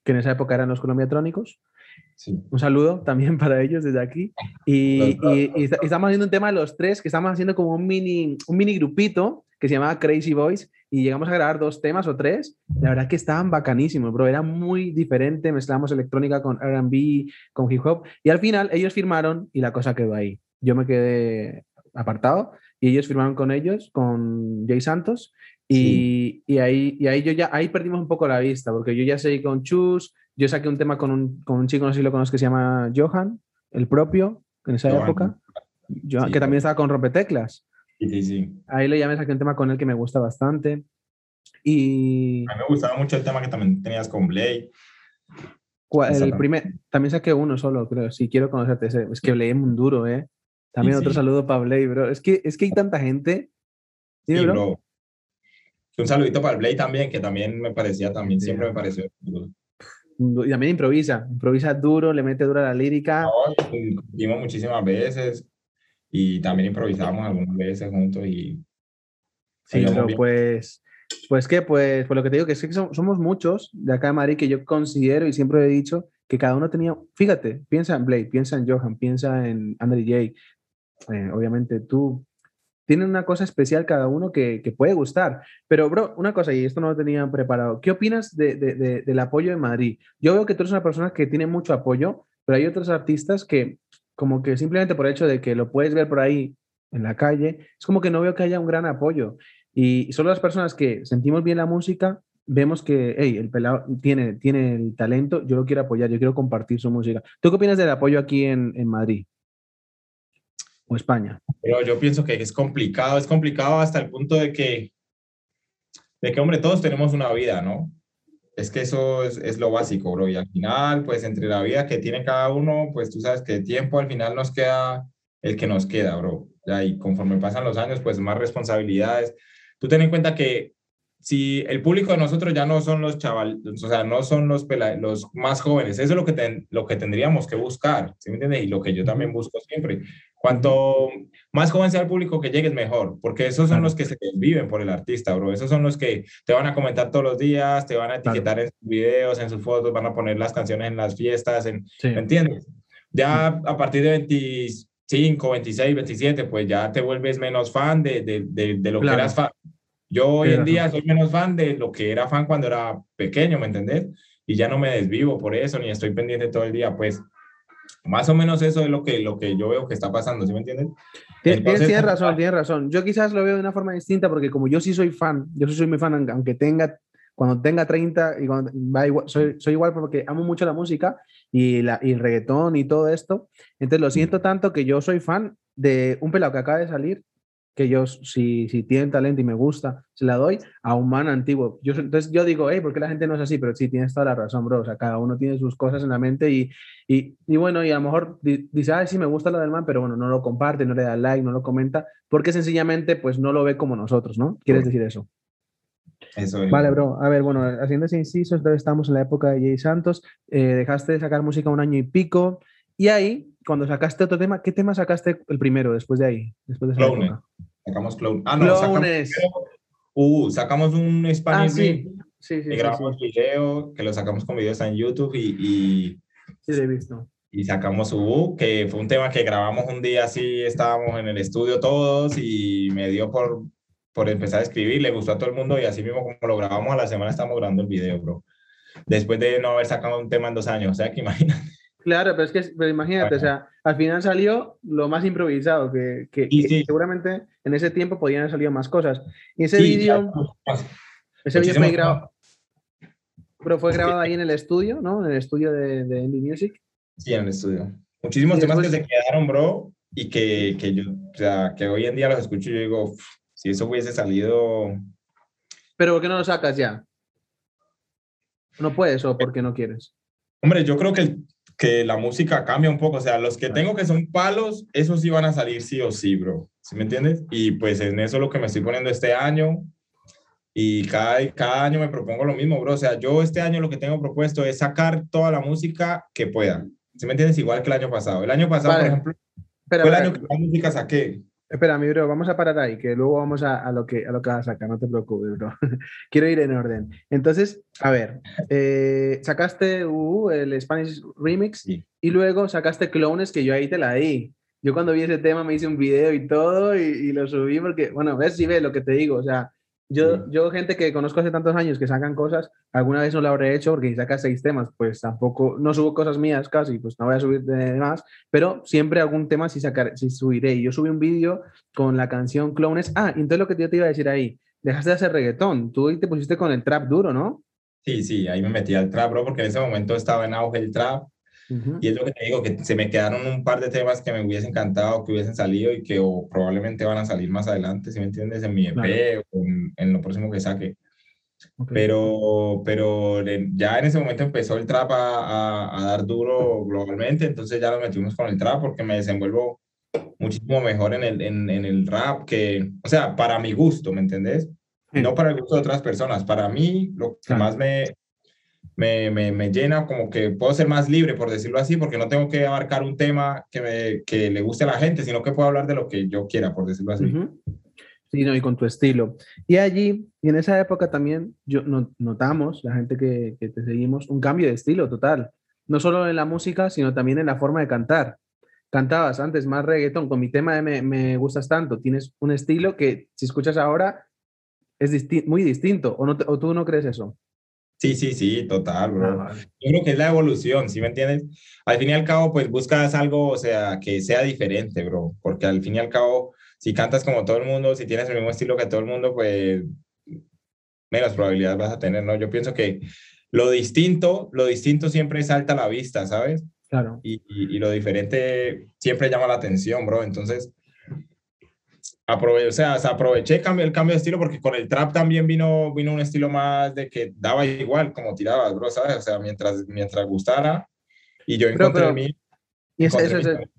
que en esa época eran los colombiatrónicos. Sí. Un saludo también para ellos desde aquí. Y, y, y, estamos haciendo un tema de los tres, que estamos haciendo como un mini, un mini grupito que se llamaba Crazy Boys y llegamos a grabar dos temas o tres. La verdad que estaban bacanísimos, bro. Era muy diferente. Mezclamos electrónica con RB, con hip hop. Y al final ellos firmaron y la cosa quedó ahí. Yo me quedé apartado y ellos firmaron con ellos, con Jay Santos. Y, y, ahí, y ahí yo ya ahí perdimos un poco la vista porque yo ya seguí con Chus. Yo saqué un tema con un, con un chico, no sé si lo conozco, que se llama Johan, el propio, en esa época. Yo, que también estaba con Rompeteclas. Sí, sí, Ahí le llamé, saqué un tema con él que me gusta bastante. Y... A mí me gustaba mucho el tema que también tenías con Blade. El primer, también saqué uno solo, creo. Si quiero conocerte. Es que Blade es muy duro, ¿eh? También otro saludo para Blade, bro. Es que, es que hay tanta gente. Sí, bro? Un saludito para Blade también, que también me parecía, también siempre me pareció Y también improvisa, improvisa duro, le mete duro a la lírica. No, muchísimas veces y también improvisamos algunas veces juntos y... Sí, pero pues, pues que, pues, pues lo que te digo, que es que somos muchos de acá de Madrid que yo considero y siempre he dicho que cada uno tenía, fíjate, piensa en Blade, piensa en Johan, piensa en Andre J, eh, obviamente tú, tienen una cosa especial cada uno que, que, puede gustar. Pero, bro, una cosa, y esto no lo tenía preparado, ¿qué opinas de, de, del apoyo de Madrid? Yo veo que tú eres una persona que tiene mucho apoyo, pero hay otros artistas que como que simplemente por el hecho de que lo puedes ver por ahí en la calle, es como que no veo que haya un gran apoyo. Y solo las personas que sentimos bien la música, vemos que, hey, el pelado tiene, tiene el talento, yo lo quiero apoyar, yo quiero compartir su música. ¿Tú qué opinas del apoyo aquí en, en Madrid? ¿O España? Pero yo pienso que es complicado, es complicado hasta el punto de que, de que, hombre, todos tenemos una vida, ¿no? Es que eso es, es, lo básico, bro. Y al final, pues entre la vida que tiene cada uno, pues tú sabes que tiempo al final nos queda el que nos queda, bro. Ya, y conforme pasan los años, pues más responsabilidades. Tú ten en cuenta que si el público de nosotros ya no son los chavales, o sea, no son los, los más jóvenes, eso es lo que, lo que tendríamos que buscar, ¿sí me entiendes? Y lo que yo también busco siempre. Cuanto más joven sea el público que llegues, mejor, porque esos son los que se viven por el artista, bro. Esos son los que te van a comentar todos los días, te van a etiquetar en sus videos, en sus fotos, van a poner las canciones en las fiestas, en, ¿me entiendes? Ya a partir de 25, 26, 27, pues ya te vuelves menos fan de, de, de, lo que eras fan. Yo hoy en día soy menos fan de lo que era fan cuando era pequeño, ¿me entendés? Y ya no me desvivo por eso, ni estoy pendiente todo el día, pues más o menos eso es lo que, lo que yo veo que está pasando, ¿sí me entiendes? Tienes, Entonces- tienes razón, tienes razón. Yo quizás lo veo de una forma distinta porque como yo sí soy fan, yo sí soy muy fan, aunque tenga, cuando tenga 30 y cuando va igual, soy, soy igual porque amo mucho la música y, la, y el reggaetón y todo esto. Entonces lo siento tanto que yo soy fan de un pelado que acaba de salir, que yo si, si tiene talento y me gusta, se la doy a un man antiguo. Yo, entonces yo digo, hey, ¿por qué la gente no es así? Pero sí, tienes toda la razón, bro. O sea, cada uno tiene sus cosas en la mente y, y, y bueno, y a lo mejor di- dice, ay, sí, me gusta lo del man, pero bueno, no lo comparte, no le da like, no lo comenta, porque sencillamente pues no lo ve como nosotros, ¿no? ¿Quieres decir eso? Eso es. Vale, bro. A ver, bueno, haciendo ese inciso, entonces estamos en la época de Jay Santos, eh, dejaste de sacar música un año y pico, y ahí, cuando sacaste otro tema, ¿qué tema sacaste el primero después de ahí? Después de esa Clones. época? Sacamos Clone. Ah, no, sacamos, Clones. uh, sacamos un Ah, Spanish sí. Remix Sí, sí, y sí, grabamos sí, video, que lo sacamos con videos en YouTube y, y, sí, lo he visto. y sacamos Ubu, que fue un tema que grabamos un día así, estábamos en el estudio todos y me dio por, por empezar a escribir, le gustó a todo el mundo y así mismo como lo grabamos a la semana estamos grabando el video, bro. Después de no haber sacado un tema en dos años, o sea que imagínate. Claro, pero es que, pero imagínate, o sea, al final salió lo más improvisado, que, que- Sí, que sí. seguramente en ese tiempo podían haber salido más cosas. Y ese Sí, vídeo, ese vídeo fue grabado, pero fue grabado ahí en el estudio, ¿no? En el estudio de, de Indie Music. Sí, en el estudio. Muchísimos temas que se quedaron, bro, y que, que yo, o sea, que hoy en día los escucho y yo digo, "Uf, si eso hubiese salido, Pero ¿por qué no lo sacas ya? ¿No puedes o porque no quieres? hombre, yo creo que, el- que la música cambia un poco, o sea, los que tengo que son palos, esos sí van a salir sí o sí, bro, ¿sí me entiendes? Y pues en eso es lo que me estoy poniendo este año, y cada, cada año me propongo lo mismo, bro, o sea, yo este año lo que tengo propuesto es sacar toda la música que pueda, ¿sí me entiendes? Igual que el año pasado. El año pasado, Vale. por ejemplo, Espera, fue el año que más música saqué. Espera, mi bro, vamos a parar ahí, que luego vamos a, a lo, que, a lo que vas a sacar, no te preocupes, bro. Quiero ir en orden. Entonces, a ver, eh, sacaste uh, el Spanish Remix Sí. y luego sacaste Clones, que yo ahí te la di. Yo cuando vi ese tema me hice un video y todo y, y lo subí porque, bueno, ves si ves lo que te digo, o sea, yo, Sí. yo gente que conozco hace tantos años que sacan cosas, alguna vez no lo habré hecho porque si sacas seis temas, pues tampoco, no subo cosas mías casi, pues no voy a subir de más, pero siempre algún tema sí, sacar, sí subiré. Y yo subí un vídeo con la canción Clones. Ah, entonces lo que yo te iba a decir ahí, dejaste de hacer reggaetón, tú ahí te pusiste con el trap duro, ¿no? Sí, sí, ahí me metí al trap, bro, porque en ese momento estaba en auge el trap. Ujú. Y es lo que te digo, que se me quedaron un par de temas que me hubiesen encantado que hubiesen salido y que o probablemente van a salir más adelante, si me entiendes, en mi EP Claro. o en, en lo próximo que saque. Ok. Pero, pero ya en ese momento empezó el trap a, a- a dar duro globalmente, entonces ya nos metimos con el trap porque me desenvuelvo muchísimo mejor en el, en, en el rap que, o sea, para mi gusto, ¿me entendés? Sí. No para el gusto de otras personas, para mí lo que Claro. más me, me, me, me llena como que puedo ser más libre, por decirlo así, porque no tengo que abarcar un tema que, me, que le guste a la gente, sino que puedo hablar de lo que yo quiera, por decirlo así. Ujú. Sí, no, y con tu estilo. Y allí, y en esa época también, yo no- notamos, la gente que, que te seguimos, un cambio de estilo total. No solo en la música, sino también en la forma de cantar. Cantabas antes más reggaetón, con mi tema de me, me gustas tanto, tienes un estilo que si escuchas ahora es disti- muy distinto, ¿o, no te- o tú no crees eso? Sí, sí, sí, total, bro. Ah. Yo creo que es la evolución, ¿sí me entiendes? Al fin y al cabo, pues buscas algo, o sea, que sea diferente, bro, porque al fin y al cabo, si cantas como todo el mundo, si tienes el mismo estilo que todo el mundo, pues menos probabilidades vas a tener, ¿no? Yo pienso que lo distinto, lo distinto siempre salta a la vista, ¿sabes? Claro. Y, y, y lo diferente siempre llama la atención, bro. Entonces, aprove o sea, se aproveché el cambio de estilo porque con el trap también vino, vino un estilo más de que daba igual como tirabas, bro, ¿sabes? O sea, mientras, mientras gustara y yo Pero- encontré pero- el mío. Y ese, encontré ese- mi- ese-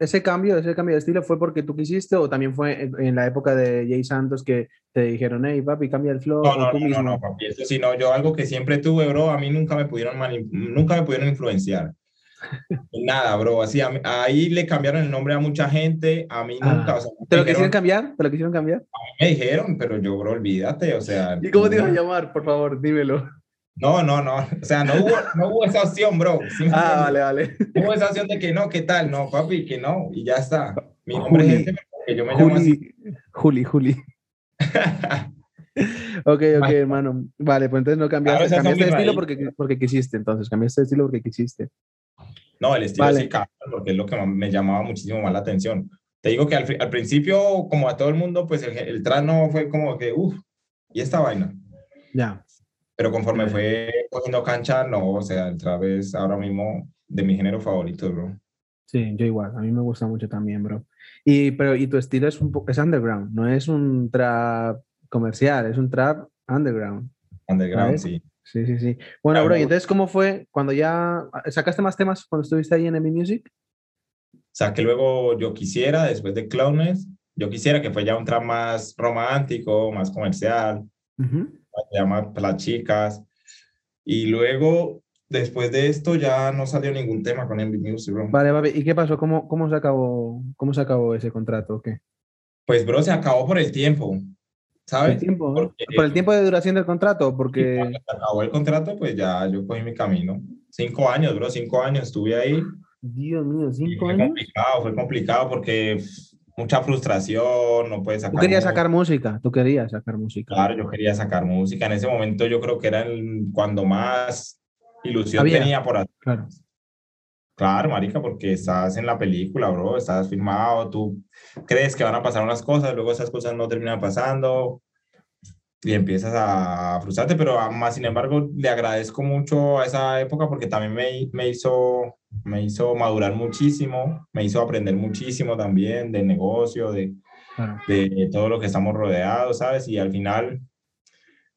ese cambio, ese cambio de estilo fue porque tú quisiste o también fue en, en la época de Jay Santos que te dijeron, hey papi, cambia el flow No, no, no, no, no, papi, eso sí, no, yo algo que siempre tuve, bro, a mí nunca me pudieron, nunca me pudieron influenciar. Nada, bro, así, a mí- ahí le cambiaron el nombre a mucha gente, a mí Ah. nunca, o sea, ¿Te lo quisieron cambiar? ¿Te lo quisieron cambiar? me dijeron, pero yo, bro, olvídate, o sea. ¿Y cómo te no. iban a llamar? Por favor, dímelo. No, no, no. O sea, no hubo, no hubo esa opción, bro. ¿sí me Ah, vale, vale. No hubo esa opción de que no, ¿qué tal? No, papi, que no. Y ya está. Mi nombre Juli. es este, porque yo me llamo así. Juli, Juli, Juli. ok, ok, hermano. Vale, pues entonces no cambiaste, cambiaste de estilo porque, porque quisiste, entonces, cambiaste de estilo porque quisiste. No, el estilo sí cambia, porque es lo que me llamaba muchísimo más la atención. Te digo que al, al principio, como a todo el mundo, pues el, el no fue como que, uff, ¿y esta vaina? Ya. Pero conforme fue cogiendo cancha, no, o sea, el trap es ahora mismo de mi género favorito, bro. Sí, yo igual, a mí me gusta mucho también, bro. Y, pero, y tu estilo es, un es underground, no es un trap comercial, es un trap underground. Underground, sí. Sí, sí, sí. Bueno, bro, y entonces, ¿cómo fue cuando ya sacaste más temas cuando estuviste ahí en MB Music? Saqué luego Yo Quisiera, después de Clownes. Yo Quisiera, que fue ya un trap más romántico, más comercial. Uh se llama Las Chicas. Y luego, después de esto, ya no salió ningún tema con Envy Music, bro. Vale, vale. ¿Y qué pasó? ¿Cómo, cómo, se acabó, ¿Cómo se acabó ese contrato? ¿o qué? Pues, bro, se acabó por el tiempo. ¿Sabes? ¿El tiempo, ¿Por el tiempo de duración del contrato? Porque... Acabó el contrato, pues ya yo cogí mi camino. Cinco años, bro, cinco años estuve ahí. Dios mío, cinco fue años. complicado, fue complicado porque mucha frustración, no puedes sacar. Tú querías sacar música, tú querías sacar música. Claro, yo quería sacar música. En ese momento yo creo que era cuando más ilusión tenía por hacer. Claro. Claro, marica, porque estás en la película, bro, estás filmado, tú crees que van a pasar unas cosas, luego esas cosas no terminan pasando y empiezas a frustrarte, pero más sin embargo le agradezco mucho a esa época porque también me, me, hizo, me hizo madurar muchísimo, me hizo aprender muchísimo también del negocio, de, de todo lo que estamos rodeados, ¿sabes? Y al final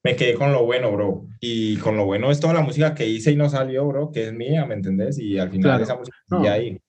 me quedé con lo bueno, bro. Y con lo bueno es toda la música que hice y no salió, bro, que es mía, ¿me entendés? Y al final esa música sigue ahí.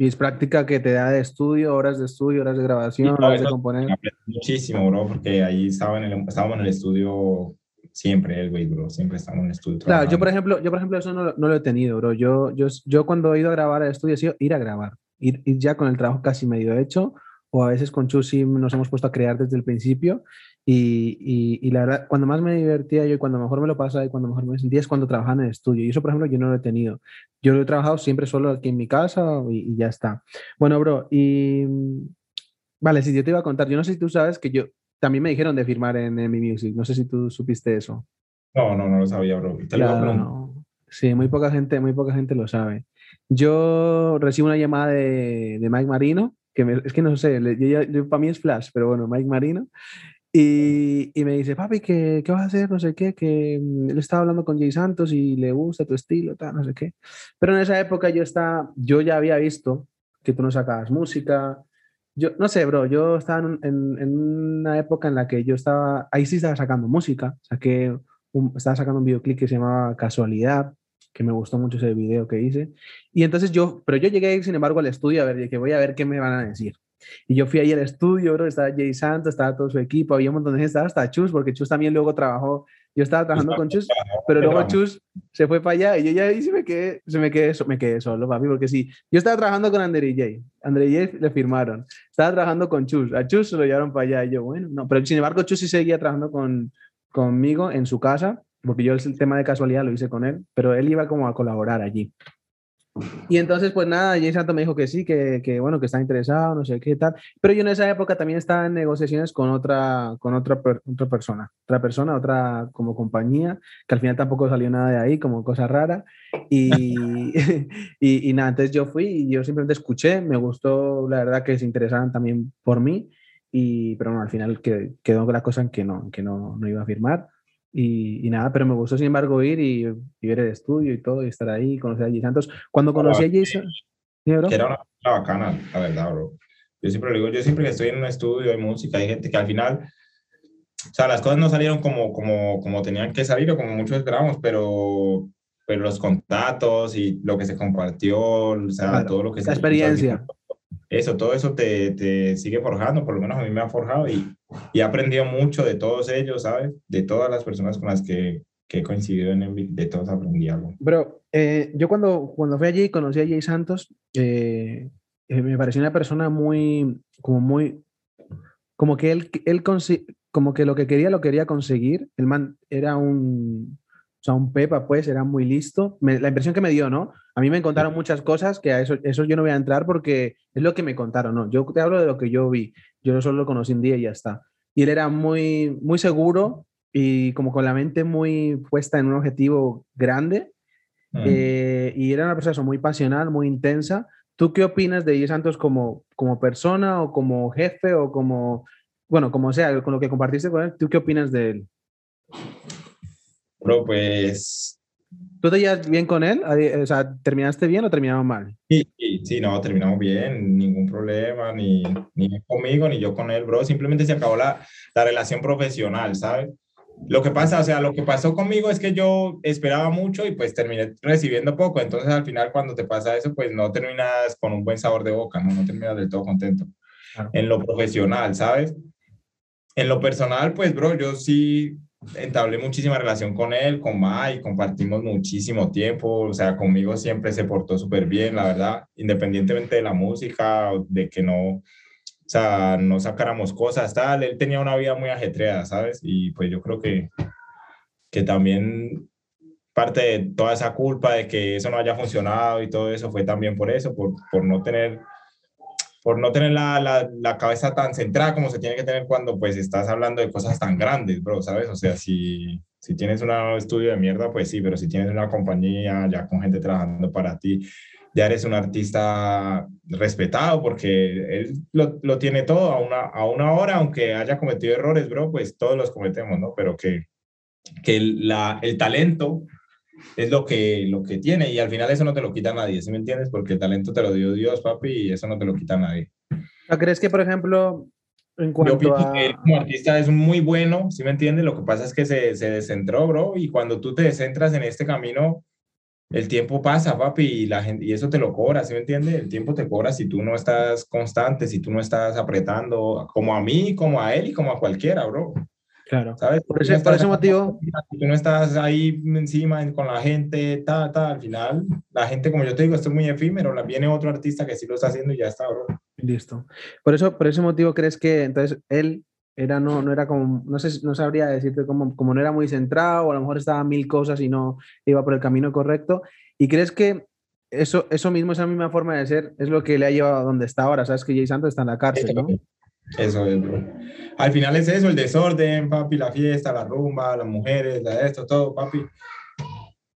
Y es práctica que te da de estudio, horas de estudio, horas de grabación, horas de componer. Muchísimo, bro, porque ahí estaba en el, estábamos en el estudio siempre, el güey, bro, siempre estamos en el estudio. Claro, yo por ejemplo, yo por ejemplo eso no, no, lo he tenido, bro. Yo, yo, yo cuando he ido a grabar al estudio he sido ir a grabar, ir, ir ya con el trabajo casi medio hecho, o a veces con Chusi nos hemos puesto a crear desde el principio y, y, la verdad, cuando más me divertía yo y cuando mejor me lo pasaba y cuando mejor me sentía es cuando trabajaba en el estudio. Y eso, por ejemplo, yo no lo he tenido. Yo lo he trabajado siempre solo aquí en mi casa y, ya está. Bueno, bro, y... Vale, si yo te iba a contar, yo no sé si tú sabes que yo también me dijeron de firmar en, mi music. No sé si tú supiste eso. No, no, no lo sabía, bro. Sí, muy poca gente, muy poca gente lo sabe. Yo recibo una llamada de, de Mike Marino, que es que no sé, yo, para mí es Flash, pero bueno, Mike Marino, y, y, me dice, papi, ¿qué, ¿qué, vas a hacer? No sé qué, que mm, él estaba hablando con Jay Santos y le gusta tu estilo, tal, no sé qué. Pero en esa época yo, estaba, yo ya había visto que tú no sacabas música. Yo, no sé, bro, yo estaba en, en, una época en la que yo estaba, ahí sí estaba sacando música, saqué un, estaba sacando un videoclip que se llamaba Casualidad, que me gustó mucho ese video que hice. Y entonces yo, pero yo llegué, sin embargo, al estudio a ver, que voy a ver qué me van a decir. Y yo fui ahí al estudio, bro, estaba Jay Santos, estaba todo su equipo, había un montón de gente, estaba hasta Chus, porque Chus también luego trabajó, yo estaba trabajando con Chus, pero luego Chus se fue para allá y yo ya ahí se me quedé, se me quedé, me quedé solo, papi, porque sí, yo estaba trabajando con André y Jay, André y Jay le firmaron, estaba trabajando con Chus, a Chus se lo llevaron para allá y yo, bueno, no, pero sin embargo Chus sí seguía trabajando con, conmigo en su casa, porque yo el tema de casualidad lo hice con él, pero él iba como a colaborar allí. Y entonces, pues nada, Jay Santo me dijo que sí, que, que, bueno, que está interesado, no sé qué tal. Pero yo en esa época también estaba en negociaciones con otra, con otra, otra persona, otra persona, otra como compañía, que al final tampoco salió nada de ahí, como cosa rara. Y, y, y, nada, entonces yo fui y yo simplemente escuché, me gustó, la verdad, que se interesaran también por mí. Y, pero no, al final quedó la cosa en que no, que no, no iba a firmar. Y, nada, pero me gustó sin embargo ir y, ver el estudio y todo, y estar ahí, conocer a Jay Santos. Cuando conocí a Jay Santos... Era una, bacana, la verdad, bro. Yo siempre lo digo, yo siempre que estoy en un estudio de música, hay gente que al final, o sea, las cosas no salieron como, como, como tenían que salir o como muchos esperábamos, pero, pero los contactos y lo que se compartió, o sea, todo lo que... La experiencia eso, todo eso te, te, sigue forjando, por lo menos a mí me ha forjado y, y, he aprendido mucho de todos ellos, ¿sabes? De todas las personas con las que, que he coincidido en el, de todos aprendí algo. Bro, eh, yo cuando, cuando fui allí conocí a Jay Santos, eh, eh, me pareció una persona muy, como muy, como que él, él como que lo que quería lo quería conseguir. El man era un, o sea, un Pepa, pues, era muy listo. la impresión que me dio, ¿no? A mí me contaron muchas cosas que a eso, eso yo no voy a entrar porque es lo que me contaron, ¿no? Yo te hablo de lo que yo vi. Yo solo lo conocí un día y ya está. Y él era muy, muy seguro y como con la mente muy puesta en un objetivo grande. Mm. eh, y era una persona muy pasional, muy intensa. ¿Tú qué opinas de Jay Santos como, como persona o como jefe o como, bueno, como sea, con lo que compartiste con él? ¿Tú qué opinas de él? Bro, pues ¿Tú te llevas bien con él? O sea, ¿terminaste bien o terminaron mal? Sí, sí, no, terminamos bien, ningún problema, ni, ni conmigo, ni yo con él, bro. Simplemente se acabó la, la relación profesional, ¿sabes? Lo que pasa, o sea, lo que pasó conmigo es que yo esperaba mucho y pues terminé recibiendo poco. Entonces, al final, cuando te pasa eso, pues no terminas con un buen sabor de boca, no, no terminas del todo contento. Claro. En lo profesional, ¿sabes? En lo personal, pues, bro, yo sí entablé muchísima relación con él, con Mike, compartimos muchísimo tiempo, o sea, conmigo siempre se portó súper bien, la verdad, independientemente de la música, de que no, o sea, no sacáramos cosas, tal, él tenía una vida muy ajetreada, ¿sabes? Y pues yo creo que, que también parte de toda esa culpa de que eso no haya funcionado y todo eso fue también por eso, por, por no tener por no tener la, la, la, cabeza tan centrada como se tiene que tener cuando pues estás hablando de cosas tan grandes, bro, ¿sabes? O sea, si, si tienes un estudio de mierda, pues sí, pero si tienes una compañía ya con gente trabajando para ti, ya eres un artista respetado porque él lo, lo tiene todo a una, a una hora, aunque haya cometido errores, bro, pues todos los cometemos, ¿no? Pero que, que la, el talento es lo que, lo que tiene y al final eso no te lo quita nadie, ¿sí me entiendes? Porque el talento te lo dio Dios, papi, y eso no te lo quita nadie. ¿Crees que, por ejemplo, en cuanto Yo pienso a... que él como artista es muy bueno, ¿sí me entiendes? Lo que pasa es que se, se descentró, bro, y cuando tú te descentras en este camino, el tiempo pasa, papi, y, la gente, y eso te lo cobra, ¿sí me entiendes? El tiempo te cobra si tú no estás constante, si tú no estás apretando, como a mí, como a él y como a cualquiera, bro. Claro. ¿Sabes? Por ese, por ese motivo. Si tú no estás ahí encima con la gente, ta, ta, al final, la gente, como yo te digo, esto es muy efímero, la, viene otro artista que sí lo está haciendo y ya está, bro. Listo. Por eso, por ese motivo, ¿crees que entonces él era, no, no era como, no sé, no sabría decirte como, como no era muy centrado, o a lo mejor estaba mil cosas y no iba por el camino correcto? ¿Y crees que eso, eso mismo, esa misma forma de ser, es lo que le ha llevado a donde está ahora? Sabes que Jay Santos está en la cárcel, ¿no? Eso es, bro. Al final es eso, el desorden, papi, la fiesta, la rumba, las mujeres, la esto, todo, papi.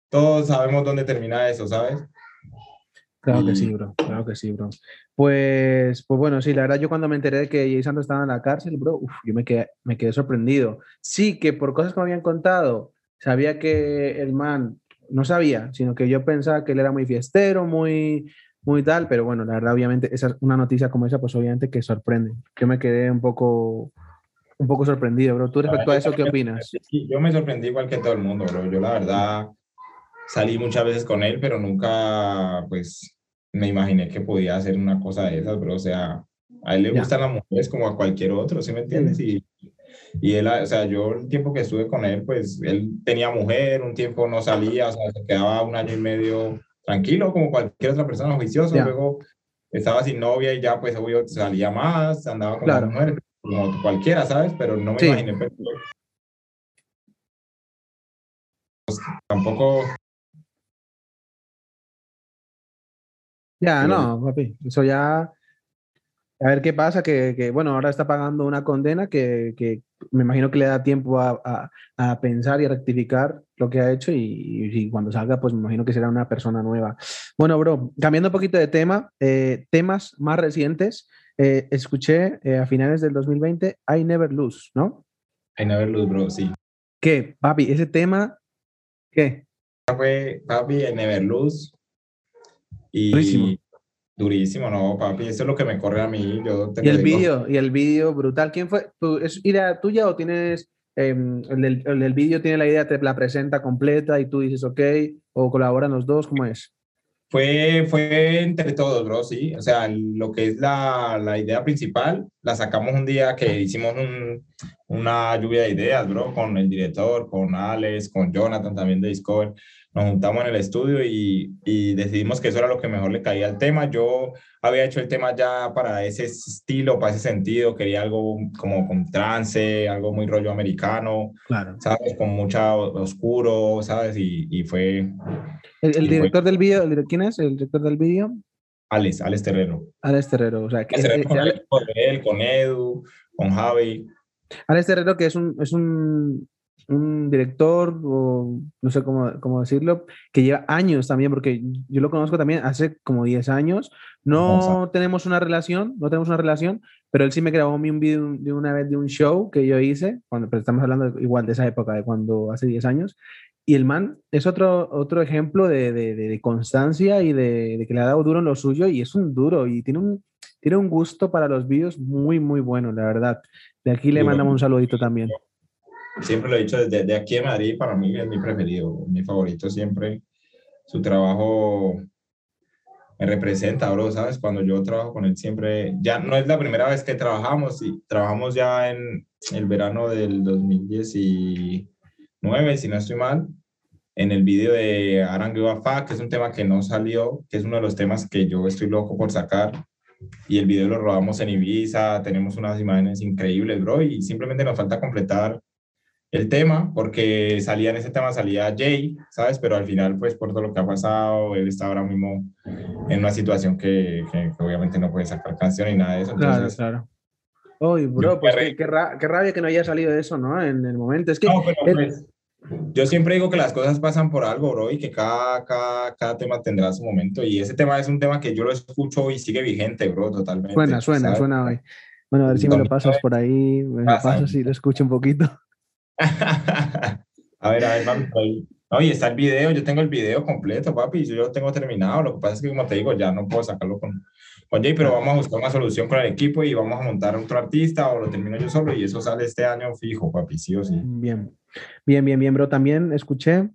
Todos sabemos dónde termina eso, ¿sabes? Claro que sí, bro. Claro que sí, bro. Pues, pues bueno, sí, la verdad, yo cuando me enteré de que Jay Santos estaba en la cárcel, bro, uf, yo me quedé, me quedé sorprendido. Sí, que por cosas que me habían contado, sabía que el man, no sabía, sino que yo pensaba que él era muy fiestero, muy, muy tal, pero bueno, la verdad, obviamente, esa, una noticia como esa, pues obviamente que sorprende. Yo me quedé un poco, un poco sorprendido, bro. ¿Tú respecto a eso qué opinas? Sí, yo me sorprendí igual que todo el mundo, bro. Yo la verdad salí muchas veces con él, pero nunca, pues, me imaginé que podía hacer una cosa de esas, bro. O sea, a él le Ya. gustan las mujeres como a cualquier otro, ¿sí me entiendes? Y, y él, o sea, yo el tiempo que estuve con él, pues, él tenía mujer, un tiempo no salía, o sea, se quedaba un año y medio tranquilo, como cualquier otra persona juicioso. Luego estaba sin novia y ya, pues, obvio, salía más, andaba con Claro. mujeres, como cualquiera, ¿sabes? Pero no me Sí. imaginé. pues, tampoco Ya, no, papi, eso ya. A ver qué pasa, que, que, bueno, ahora está pagando una condena que, que me imagino que le da tiempo a, a- a pensar y a rectificar lo que ha hecho y, y cuando salga, pues me imagino que será una persona nueva. Bueno, bro, cambiando un poquito de tema, eh, temas más recientes, eh, escuché eh, a finales del 2020 I Never Lose, ¿no? I never lose, bro, sí. ¿Qué, papi, ese tema, qué? Fue papi en Never Lose. Y. durísimo, no, papi, eso es lo que me corre a mí. Yo te Y el vídeo, y el vídeo brutal. ¿Quién fue? ¿Tú- ¿Es idea tuya o tienes em, el del, el del vídeo tiene la idea, te la presenta completa y tú dices ok, o colaboran los dos? ¿Cómo es? Fue, fue entre todos, bro, sí. O sea, lo que es la, la idea principal, la sacamos un día que hicimos un- una lluvia de ideas, bro, con el director, con Alex, con Jonathan también de Discover. Nos juntamos en el estudio y, y decidimos que eso era lo que mejor le caía al tema. Yo había hecho el tema ya para ese estilo, para ese sentido. Quería algo como con trance, algo muy rollo americano, Claro. ¿sabes? Con mucha oscuro, ¿sabes? Y, y fue ¿El, el fue- director del vídeo, el dire- quién es? ¿El director del vídeo? Alex, Alex Terrero. Alex Terrero. O sea, que, Terrero eh, con, Ale- él, con Edu, con Javi. Alex Terrero, que es un, es un un director, o no sé cómo, cómo, decirlo, que lleva años también, porque yo lo conozco también hace como 10 años. No tenemos una relación, no tenemos una relación, pero él sí me grabó un video de una vez de un show que yo hice, cuando, pero estamos hablando igual de esa época, de cuando hace 10 años. Y el man es otro, otro ejemplo de, de, de constancia y de, que le ha dado duro en lo suyo y es un duro y tiene un, tiene un gusto para los vídeos muy, muy bueno, la verdad. De aquí le mandamos un saludito también siempre lo he dicho desde, aquí en Madrid, para mí es mi preferido, mi favorito siempre. Su trabajo me representa, bro, ¿sabes? Cuando yo trabajo con él siempre, ya no es la primera vez que trabajamos, y trabajamos ya en el verano del 2019, si no estoy mal, en el video de Arangue que es un tema que no salió, que es uno de los temas que yo estoy loco por sacar. Y el video lo rodamos en Ibiza, tenemos unas imágenes increíbles, bro, y simplemente nos falta completar el tema, porque salía en ese tema, salía Jay, ¿sabes? Pero al final, pues por todo lo que ha pasado, él está ahora mismo en una situación que, que, obviamente no puede sacar canción y nada de eso. Entonces, claro, claro. Uy, bro, pues qué, qué, rabia que no haya salido eso, ¿no? En el momento. Es que. No, pero, pues, yo siempre digo que las cosas pasan por algo, bro, y que cada, cada, cada, tema tendrá su momento. Y ese tema es un tema que yo lo escucho y sigue vigente, bro, totalmente. Suena, suena, suena hoy. Bueno, a ver si me lo pasas por ahí, me lo pasas y lo escucho un poquito. a ver, a ver, papi. Oye, está el video, yo tengo el video completo, papi, yo lo tengo terminado. Lo que pasa es que, como te digo, ya no puedo sacarlo con. Oye, pero vamos a buscar una solución con el equipo y vamos a montar otro artista o lo termino yo solo y eso sale este año fijo, papi, sí o sí. Bien, bien, bien, bien, bro. También escuché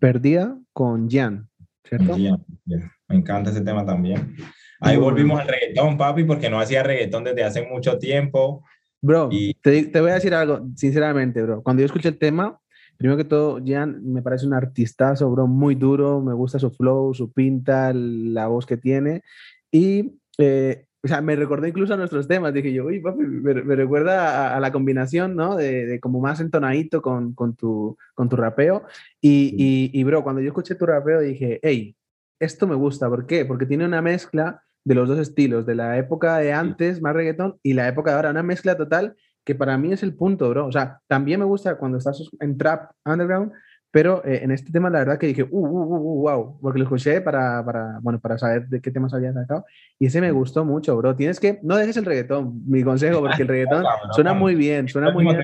Perdida con Jan, ¿cierto? Me encanta ese tema también. Ahí volvimos al reggaetón, papi, porque no hacía reggaetón desde hace mucho tiempo. Bro, te, te, voy a decir algo, sinceramente, bro. Cuando yo escuché el tema, primero que todo, Jan me parece un artistazo, bro, muy duro. Me gusta su flow, su pinta, la voz que tiene. Y, eh, o sea, me recordó incluso a nuestros temas. Dije yo, uy, papi, me, recuerda a, la combinación, ¿no? De, de, como más entonadito con, con, tu, con tu rapeo. Y, y, y, bro, cuando yo escuché tu rapeo, dije, hey, esto me gusta. ¿Por qué? Porque tiene una mezcla de los dos estilos, de la época de antes, más reggaetón, y la época de ahora, una mezcla total que para mí es el punto, bro. O sea, también me gusta cuando estás en trap underground, pero eh, en este tema la verdad que dije, uh, uh, uh, uh, wow, porque lo escuché para, para, bueno, para saber de qué temas habían sacado, y ese me gustó mucho, bro. Tienes que, no dejes el reggaetón, mi consejo, porque el reggaetón suena muy bien, suena muy bien.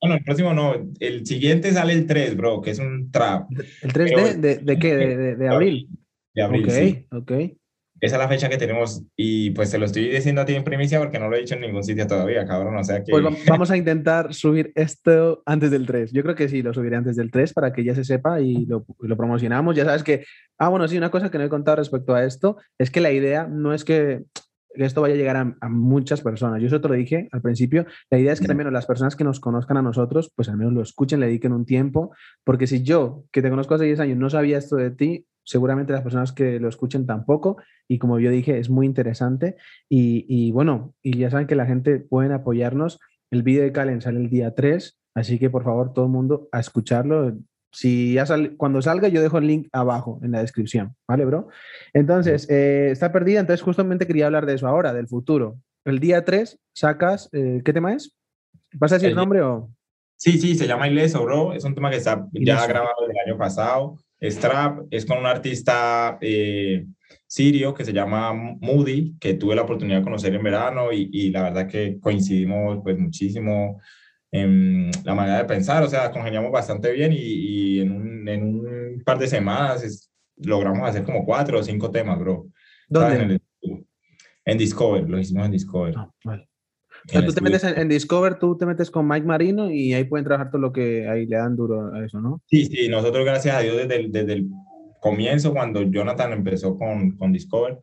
bueno, el próximo no, el siguiente sale el 3, bro, que es un trap. ¿El 3 de, de, qué? ¿De, de, abril? De abril, Ok, sí. ok esa es la fecha que tenemos y pues te lo estoy diciendo a ti en primicia porque no lo he dicho en ningún sitio todavía, cabrón, o sea que... Pues vamos a intentar subir esto antes del 3. Yo creo que sí, lo subiré antes del 3 para que ya se sepa y lo, lo, promocionamos. Ya sabes que... Ah, bueno, sí, una cosa que no he contado respecto a esto es que la idea no es que esto vaya a llegar a, a, muchas personas. Yo eso te lo dije al principio. La idea es que al menos las personas que nos conozcan a nosotros, pues al menos lo escuchen, le dediquen un tiempo, porque si yo, que te conozco hace 10 años, no sabía esto de ti, seguramente las personas que lo escuchen tampoco. Y como yo dije, es muy interesante. Y, y bueno, y ya saben que la gente pueden apoyarnos. El vídeo de Calen sale el día 3, así que por favor todo el mundo a escucharlo. Si ya sale, cuando salga, yo dejo el link abajo en la descripción, ¿vale, bro? Entonces, eh, está perdida, entonces justamente quería hablar de eso ahora, del futuro. El día 3 sacas, eh, ¿qué tema es? ¿Vas a decir el nombre o...? Sí, sí, se llama Ileso, bro. Es un tema que está ya grabado el año pasado. Strap es con un artista eh, sirio que se llama Moody, que tuve la oportunidad de conocer en verano y, y, la verdad que coincidimos pues muchísimo en la manera de pensar, o sea, congeniamos bastante bien y, y en, un, en, un, par de semanas logramos hacer como cuatro o cinco temas, bro. ¿Dónde? En, en, Discover, lo hicimos en Discover. Ah, vale. O sea, tú te metes en, en, Discover, tú te metes con Mike Marino y ahí pueden trabajar todo lo que ahí le dan duro a eso, ¿no? Sí, sí, nosotros gracias a Dios desde el, desde el comienzo, cuando Jonathan empezó con, con Discover,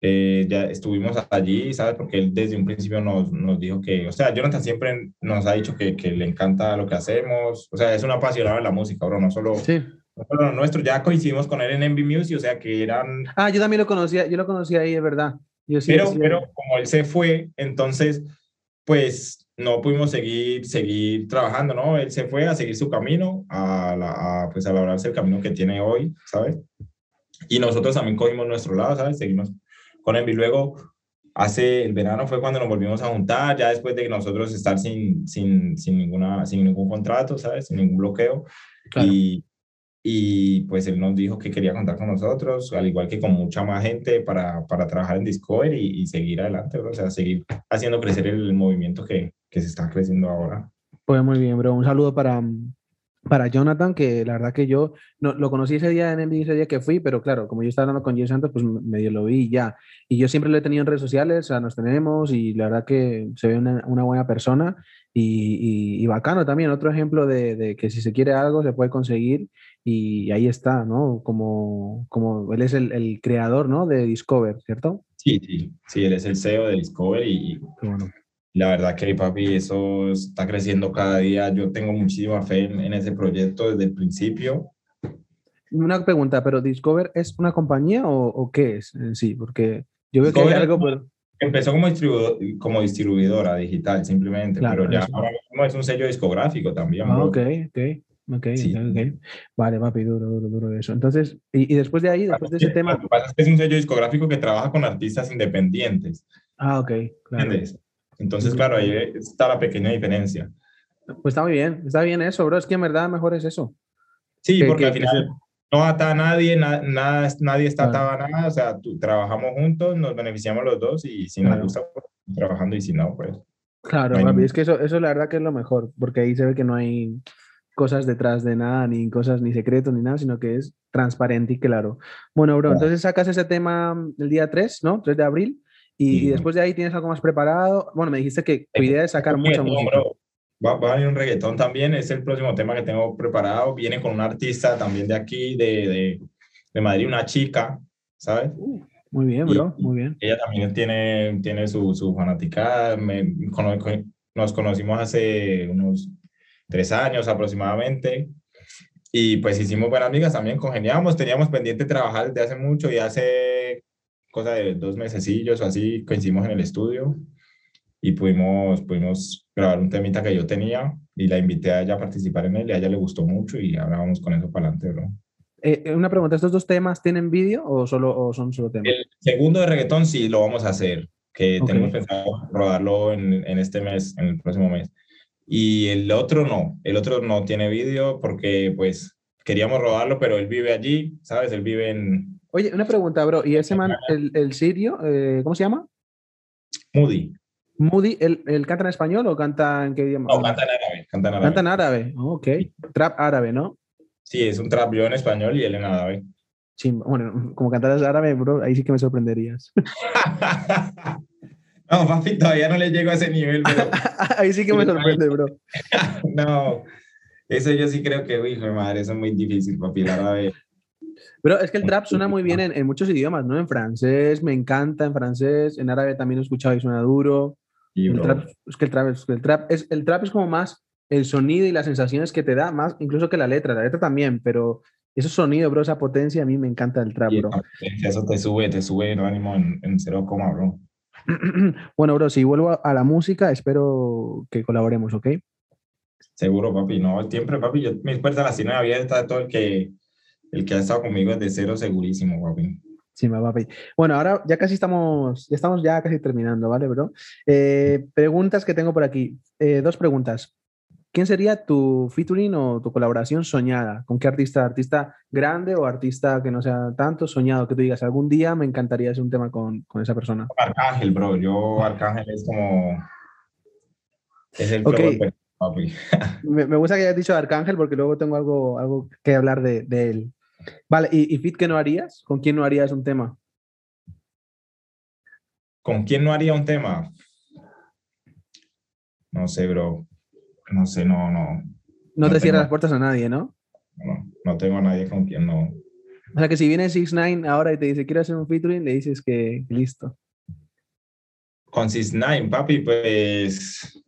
eh, ya estuvimos allí, ¿sabes? Porque él desde un principio nos, nos dijo que, o sea, Jonathan siempre nos ha dicho que, que, le encanta lo que hacemos, o sea, es un apasionado de la música, bro, no solo... Sí. No solo nuestro, ya coincidimos con él en MV Music, o sea, que eran... Ah, yo también lo conocía, yo lo conocía ahí, es verdad. Yo sí, pero, sí, pero como él se fue, entonces pues no pudimos seguir, seguir trabajando, ¿no? Él se fue a seguir su camino, a, la, a, pues a labrarse el camino que tiene hoy, ¿sabes? Y nosotros también cogimos nuestro lado, ¿sabes? Seguimos con él y luego hace el verano fue cuando nos volvimos a juntar, ya después de nosotros estar sin, sin, sin, ninguna, sin ningún contrato, ¿sabes? Sin ningún bloqueo. Y, y pues él nos dijo que quería contar con nosotros, al igual que con mucha más gente para, para trabajar en Discovery y, y seguir adelante, bro. o sea, seguir haciendo crecer el, movimiento que, que, se está creciendo ahora. Pues muy bien, bro. Un saludo para, para Jonathan, que la verdad que yo no, lo conocí ese día en el ese día que fui, pero claro, como yo estaba hablando con Jay Santos, pues medio lo vi ya. Y yo siempre lo he tenido en redes sociales, o sea, nos tenemos y la verdad que se ve una, una buena persona y, y, bacano también. Otro ejemplo de, de, que si se quiere algo se puede conseguir y ahí está, ¿no? Como, como él es el, el creador, ¿no? De Discover, ¿cierto? Sí, sí, sí, él es el CEO de Discover y, bueno. La verdad que, papi, eso está creciendo cada día. Yo tengo muchísima fe en, ese proyecto desde el principio. Una pregunta, ¿pero Discover es una compañía o, o qué es en sí? Porque yo veo que hay algo... Pero... Empezó como, distribuidor, como distribuidora digital, simplemente, pero ya ahora mismo es un sello discográfico también. Ah, ok, ok. Ok, sí. okay. Vale, papi, duro, duro, duro eso. Entonces, y, y después de ahí, después de ese tema. Lo que pasa es que es un sello discográfico que trabaja con artistas independientes. Ah, ok, claro. ¿Entiendes? Entonces, claro, ahí está la pequeña diferencia. Pues está muy bien, está bien eso, bro. Es que en verdad mejor es eso. Sí, que, porque que, al final no ata a nadie, na, nada, nadie está atado a nada. O sea, tú, trabajamos juntos, nos beneficiamos los dos y si claro. nos gusta, pues, trabajando y si no, pues. Claro, no papi, es que eso, eso la verdad que es lo mejor, porque ahí se ve que no hay cosas detrás de nada, ni cosas, ni secretos, ni nada, sino que es transparente y claro. Bueno, bro, claro. entonces sacas ese tema el día 3, ¿no? 3 de abril. Y, sí. y, después de ahí tienes algo más preparado. Bueno, me dijiste que tu idea es sacar mucha música. Va, va, a venir un reggaetón también, es el próximo tema que tengo preparado. Viene con un artista también de aquí, de, de, de Madrid, una chica, ¿sabes? Uh, muy bien, bro, y, muy bien. Ella también tiene, tiene su, su fanaticada. Me, con, nos conocimos hace unos tres años aproximadamente. Y pues hicimos buenas amigas también, congeniamos, teníamos pendiente trabajar desde hace mucho y hace cosa de dos mesecillos o así, coincidimos en el estudio y pudimos, pudimos grabar un temita que yo tenía y la invité a ella a participar en él y a ella le gustó mucho y ahora vamos con eso para adelante, bro. Eh, una pregunta, ¿estos dos temas tienen vídeo o, solo, o son solo temas? El segundo de reggaetón sí lo vamos a hacer, que okay. tenemos pensado rodarlo en, en este mes, en el próximo mes. Y el otro no, el otro no tiene vídeo porque pues queríamos rodarlo, pero él vive allí, ¿sabes? Él vive en, Oye, una pregunta, bro. ¿Y ese man, el, el sirio, eh, cómo se llama? Moody. Moody, ¿él, ¿él, canta en español o canta en qué idioma? No, canta en árabe. Canta en árabe. Canta en árabe. Oh, ok. Trap árabe, ¿no? Sí, es un trap yo en español y él en árabe. Sí, bueno, como cantaras árabe, bro, ahí sí que me sorprenderías. no, papi, todavía no le llego a ese nivel, pero... ahí sí que me sorprende, bro. no, eso yo sí creo que, uy, madre, eso es muy difícil, papi, el árabe. Pero es que el trap suena muy bien en, en, muchos idiomas, ¿no? En francés me encanta, en francés, en árabe también he escuchado y suena duro. Y el trap, es que el trap, es, el, trap es, el trap es como más el sonido y las sensaciones que te da, más incluso que la letra. La letra también, pero ese sonido, bro, esa potencia, a mí me encanta el trap, bro. Eso te sube, te sube el ánimo en, en cero coma, bro. bueno, bro, si vuelvo a la música, espero que colaboremos, ¿ok? Seguro, papi. No, siempre, papi, yo, mis puertas las tiene abiertas de todo el que el que ha estado conmigo es de cero segurísimo, papi. Sí, papi. Bueno, ahora ya casi estamos, ya estamos ya casi terminando, ¿vale, bro? Eh, preguntas que tengo por aquí. Eh, dos preguntas. ¿Quién sería tu featuring o tu colaboración soñada? ¿Con qué artista? ¿Artista grande o artista que no sea tanto soñado? Que tú digas, algún día me encantaría hacer un tema con, con esa persona. Arcángel, bro. Yo, Arcángel es como... Es el okay. papi. me, me, gusta que hayas dicho Arcángel porque luego tengo algo, algo que hablar de, de él. Vale, ¿y, ¿y Fit qué no harías? ¿Con quién no harías un tema? ¿Con quién no haría un tema? No sé, bro. No sé, no, no. No, no te cierras las puertas a nadie, ¿no? No, no tengo a nadie con quien no. O sea que si viene 6 9 ahora y te dice quiero hacer un featuring, le dices que listo. Con 6 9 papi, pues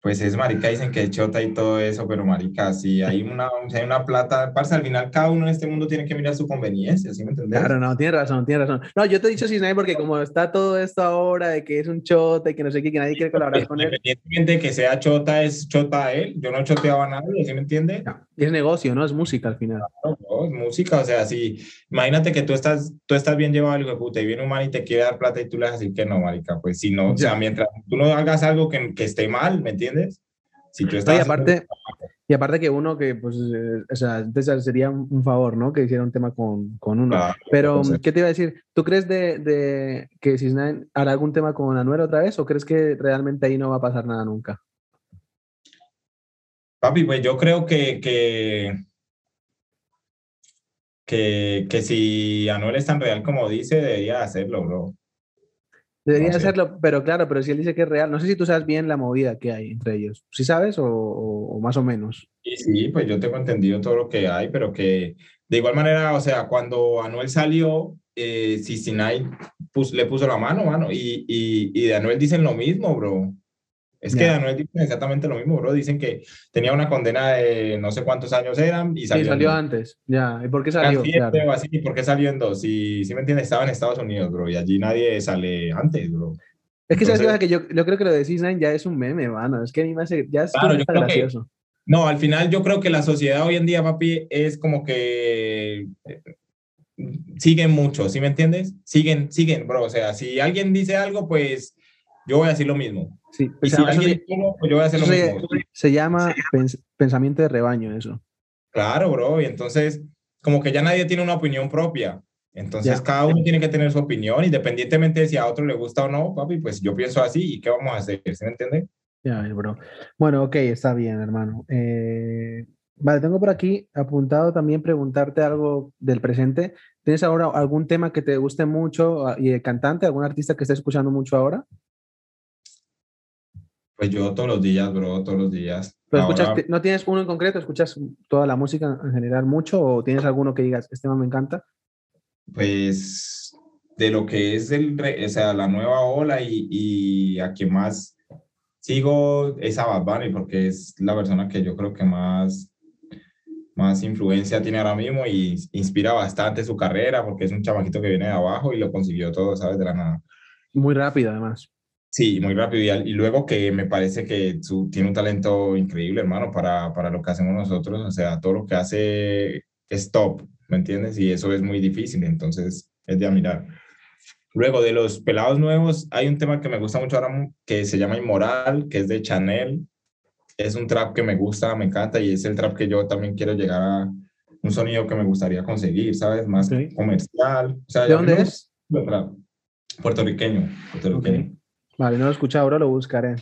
Pues es marica, dicen que es chota y todo eso, pero marica, si hay una, si hay una plata, parce, al final cada uno en este mundo tiene que mirar su conveniencia, ¿sí me entiendes? Claro, no, tienes razón, tienes razón. No, yo te he dicho Cisnay porque como está todo esto ahora de que es un chota y que no sé qué, que nadie quiere colaborar con él. Independientemente de que sea chota, es chota a él. Yo no choteaba a nadie, ¿sí me entiendes? No, es negocio, ¿no? Es música al final. No, no, es música, o sea, si, imagínate que tú estás, tú estás bien llevado al hijo de puta y viene un man y te quiere dar plata y tú le vas a decir que no, marica, pues si no, o sea, mientras tú no hagas algo que, que esté mal, ¿me entiendes? Si tú estás y, aparte, y aparte que uno que, pues, eh, o sea, entonces sería un favor, ¿no? Que hiciera un tema con, con uno. Claro, Pero, ¿qué te iba a decir? ¿Tú crees de, de que Cisnay hará algún tema con Anuel otra vez o crees que realmente ahí no va a pasar nada nunca? Papi, pues yo creo que, que, que, que si Anuel es tan real como dice, debería hacerlo, bro. Debería No sé. hacerlo, pero claro, pero si él dice que es real, no sé si tú sabes bien la movida que hay entre ellos. ¿Sí sabes o, o- o más o menos? Y sí, pues yo tengo entendido todo lo que hay, pero que de igual manera, o sea, cuando Anuel salió, eh, Cicinay pus- le puso la mano, mano, y, y, y de Anuel dicen lo mismo, bro. Es que de Ya. Anuel dicen exactamente lo mismo, bro. Dicen que tenía una condena de no sé cuántos años eran y Sí, salió. en salió antes. Ya, ¿y por qué salió? siete o así, ¿y por qué salió en dos? Si, si me entiendes, estaba en Estados Unidos, bro, y allí nadie sale antes, bro. Es que sabes Entonces- pasa? que yo, yo creo que lo de Cisnay ya es un meme, mano. Es que a mí me hace, ya es Claro, creo que- gracioso. No, al final yo creo que la sociedad hoy en día, papi, es como que eh, siguen mucho, ¿sí me entiendes? Siguen, siguen, bro. O sea, si alguien dice algo, pues yo voy a decir lo mismo. Sí, Y si se- dice algo, pues yo voy a hacer lo se, mismo. se llama pens- pensamiento de rebaño, eso. Claro, bro. Y entonces, como que ya nadie tiene una opinión propia. Entonces, Ya. cada uno tiene que tener su opinión, independientemente de si a otro le gusta o no, papi, pues yo pienso así y qué vamos a hacer, ¿sí me entiendes? Ya, bro. Bueno, ok, está bien, hermano. Eh, vale, tengo por aquí apuntado también preguntarte algo del presente. ¿Tienes ahora algún tema que te guste mucho ah, y el cantante, algún artista que estés escuchando mucho ahora? Pues yo todos los días, bro, todos los días. ¿Pero Ahora- escuchas, ¿No tienes uno en concreto? ¿Escuchas toda la música en general mucho o tienes alguno que digas, este me encanta? pues de lo que es el, o sea, la nueva ola y, y a quien más sigo es a Bad Bunny porque es la persona que yo creo que más, más influencia tiene ahora mismo y inspira bastante su carrera porque es un chamaquito que viene de abajo y lo consiguió todo, ¿sabes? De la nada. Muy rápido, además. Sí, muy rápido. Y, al- y luego que me parece que su, tiene un talento increíble, hermano, para, para lo que hacemos nosotros. O sea, todo lo que hace es top, ¿me entiendes? Y eso es muy difícil, entonces es de admirar. Luego, de los pelados nuevos, hay un tema que me gusta mucho ahora que se llama Inmoral, que es de Chanel. Es un trap que me gusta, me encanta y es el trap que yo también quiero llegar a un sonido que me gustaría conseguir, ¿sabes? Más comercial. O sea, ¿De dónde es? trap. Puertorriqueño. puertorriqueño. Ok. Vale, no lo he escuchado, bro, lo buscaré.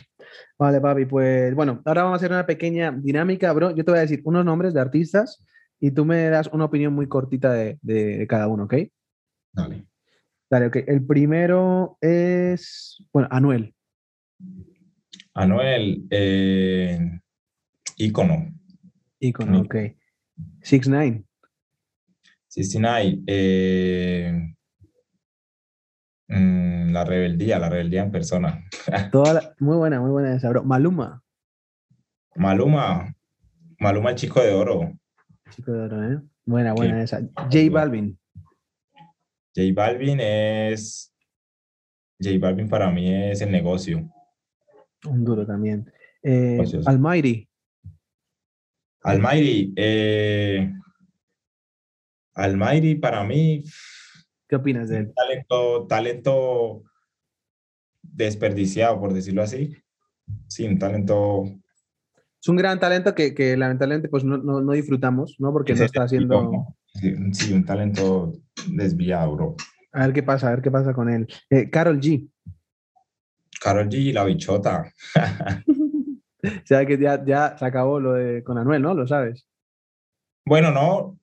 Vale, papi, pues bueno, ahora vamos a hacer una pequeña dinámica, bro. Yo te voy a decir unos nombres de artistas y tú me das una opinión muy cortita de, de- de cada uno, ¿ok? Dale. Dale, ok. El primero es, bueno, Anuel. Anuel, eh, ícono. Icono, Mi- ok. Six Nine. 69, eh, mm, la rebeldía, la rebeldía en persona. Toda la- muy buena, muy buena esa, bro. Maluma. Maluma, Maluma el chico de oro. Chico de oro, ¿eh? Buena, buena esa. J Balvin. J Balvin es, J Balvin para mí es el negocio. Un duro también. Eh. Almighty. Almighty, eh, Almighty para mí, ¿Qué opinas de él? talento, talento desperdiciado, por decirlo así. Sí, un talento Es un gran talento que, que lamentablemente pues no, no, no disfrutamos, ¿no? Porque no está haciendo... ¿no? Sí, un talento desviado, bro. A ver qué pasa, a ver qué pasa con él. Eh, Carol G. Karol G, la bichota. O sea que ya, ya se acabó lo de con Anuel, ¿no? Lo sabes. Bueno, no.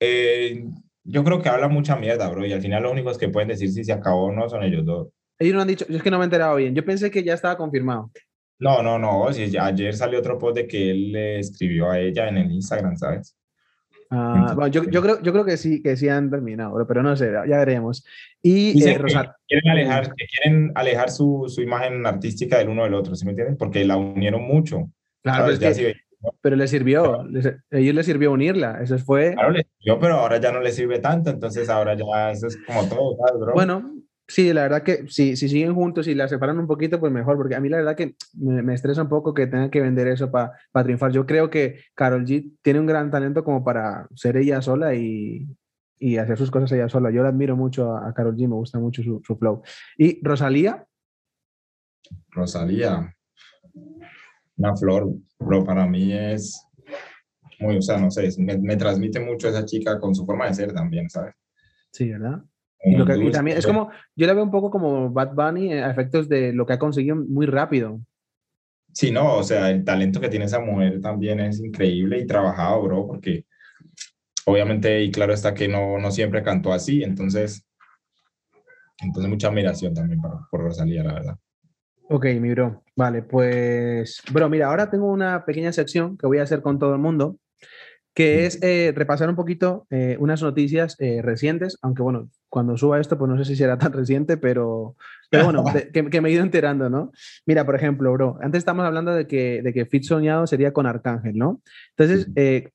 eh, yo creo que habla mucha mierda, bro. Y al final los únicos que pueden decir si se acabó o no son ellos dos. Ellos no han dicho, yo es que no me he enterado bien. Yo pensé que ya estaba confirmado. No, no, no. Si ayer salió otro post de que él le escribió a ella en el Instagram, ¿sabes? Ah, bueno, yo, yo, creo, yo creo que sí, que sí han terminado, pero no sé, ya veremos. Y eh, quieren alejar, quieren alejar su, su, imagen artística del uno del otro, ¿sí me entienden? Porque la unieron mucho. Claro, pero le sirvió, a ellos les sirvió unirla, eso fue... Claro, le sirvió, pero ahora ya no le sirve tanto, entonces ahora ya eso es como todo, Bro? Bueno, Sí, la verdad que si, si siguen juntos y la separan un poquito, pues mejor, porque a mí la verdad que me, estresa un poco que tengan que vender eso para triunfar. Yo creo que Carol G tiene un gran talento como para ser ella sola y, y hacer sus cosas ella sola. Yo la admiro mucho a, Carol G, me gusta mucho su, su, flow. ¿Y Rosalía? Rosalía, una flor, pero para mí es muy, o sea, no sé, me, me transmite mucho esa chica con su forma de ser también, ¿sabes? Sí, ¿verdad? Y, también es como, yo la veo un poco como Bad Bunny a efectos de lo que ha conseguido muy rápido. Sí, no, o sea, el talento que tiene esa mujer también es increíble y trabajado, bro, porque obviamente, y claro está que no, no siempre cantó así, entonces, entonces mucha admiración también por Rosalía, la verdad. Ok, mi bro. Vale, pues, bro, mira, ahora tengo una pequeña sección que voy a hacer con todo el mundo, que es eh, repasar un poquito eh, unas noticias eh, recientes, aunque bueno, cuando suba esto, pues no sé si será tan reciente, pero, pero bueno, que, me he ido enterando, ¿no? Mira, por ejemplo, bro, antes estábamos hablando de que, de que Fit soñado sería con Arcángel, ¿no? Entonces,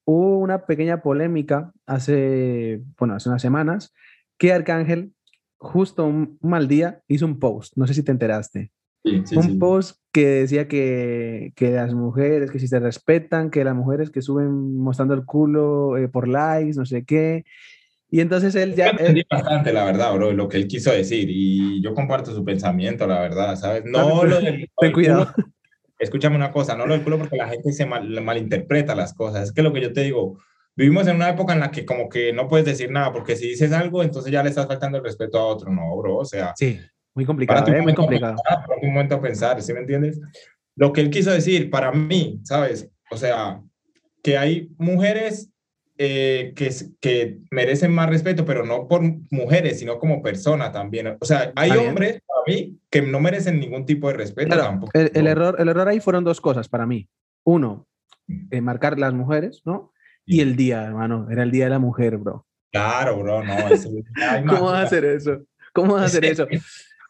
hubo una pequeña polémica hace, bueno, hace unas semanas, que Arcángel, justo un mal día, hizo un post, no sé si te enteraste un post que decía que, que, las mujeres, que si se respetan, que las mujeres que suben mostrando el culo eh, por likes, no sé qué. Y entonces él ya... Yo bastante, la verdad, bro, lo que él quiso decir. Y yo comparto su pensamiento, la verdad, ¿sabes? No lo del... Ten cuidado. escúchame una cosa, no lo del culo porque la gente se mal, malinterpreta las cosas. Es que lo que yo te digo, vivimos en una época en la que como que no puedes decir nada, porque si dices algo, entonces ya le estás faltando el respeto a otro, no, bro, o sea... Sí. Muy complicado, ¿eh? muy complicado. Para un momento a pensar, ¿sí me entiendes? Lo que él quiso decir para mí, ¿sabes? O sea, que hay mujeres eh, que, que merecen más respeto, pero no por mujeres, sino como persona también. O sea, hay hombres para mí que no merecen ningún tipo de respeto tampoco. El, error, el error ahí fueron dos cosas para mí. Uno, eh, marcar las mujeres, ¿no? Y el día, hermano, era el día de la mujer, bro. Claro, bro, no. ¿Cómo vas a hacer eso? ¿Cómo vas a hacer eso?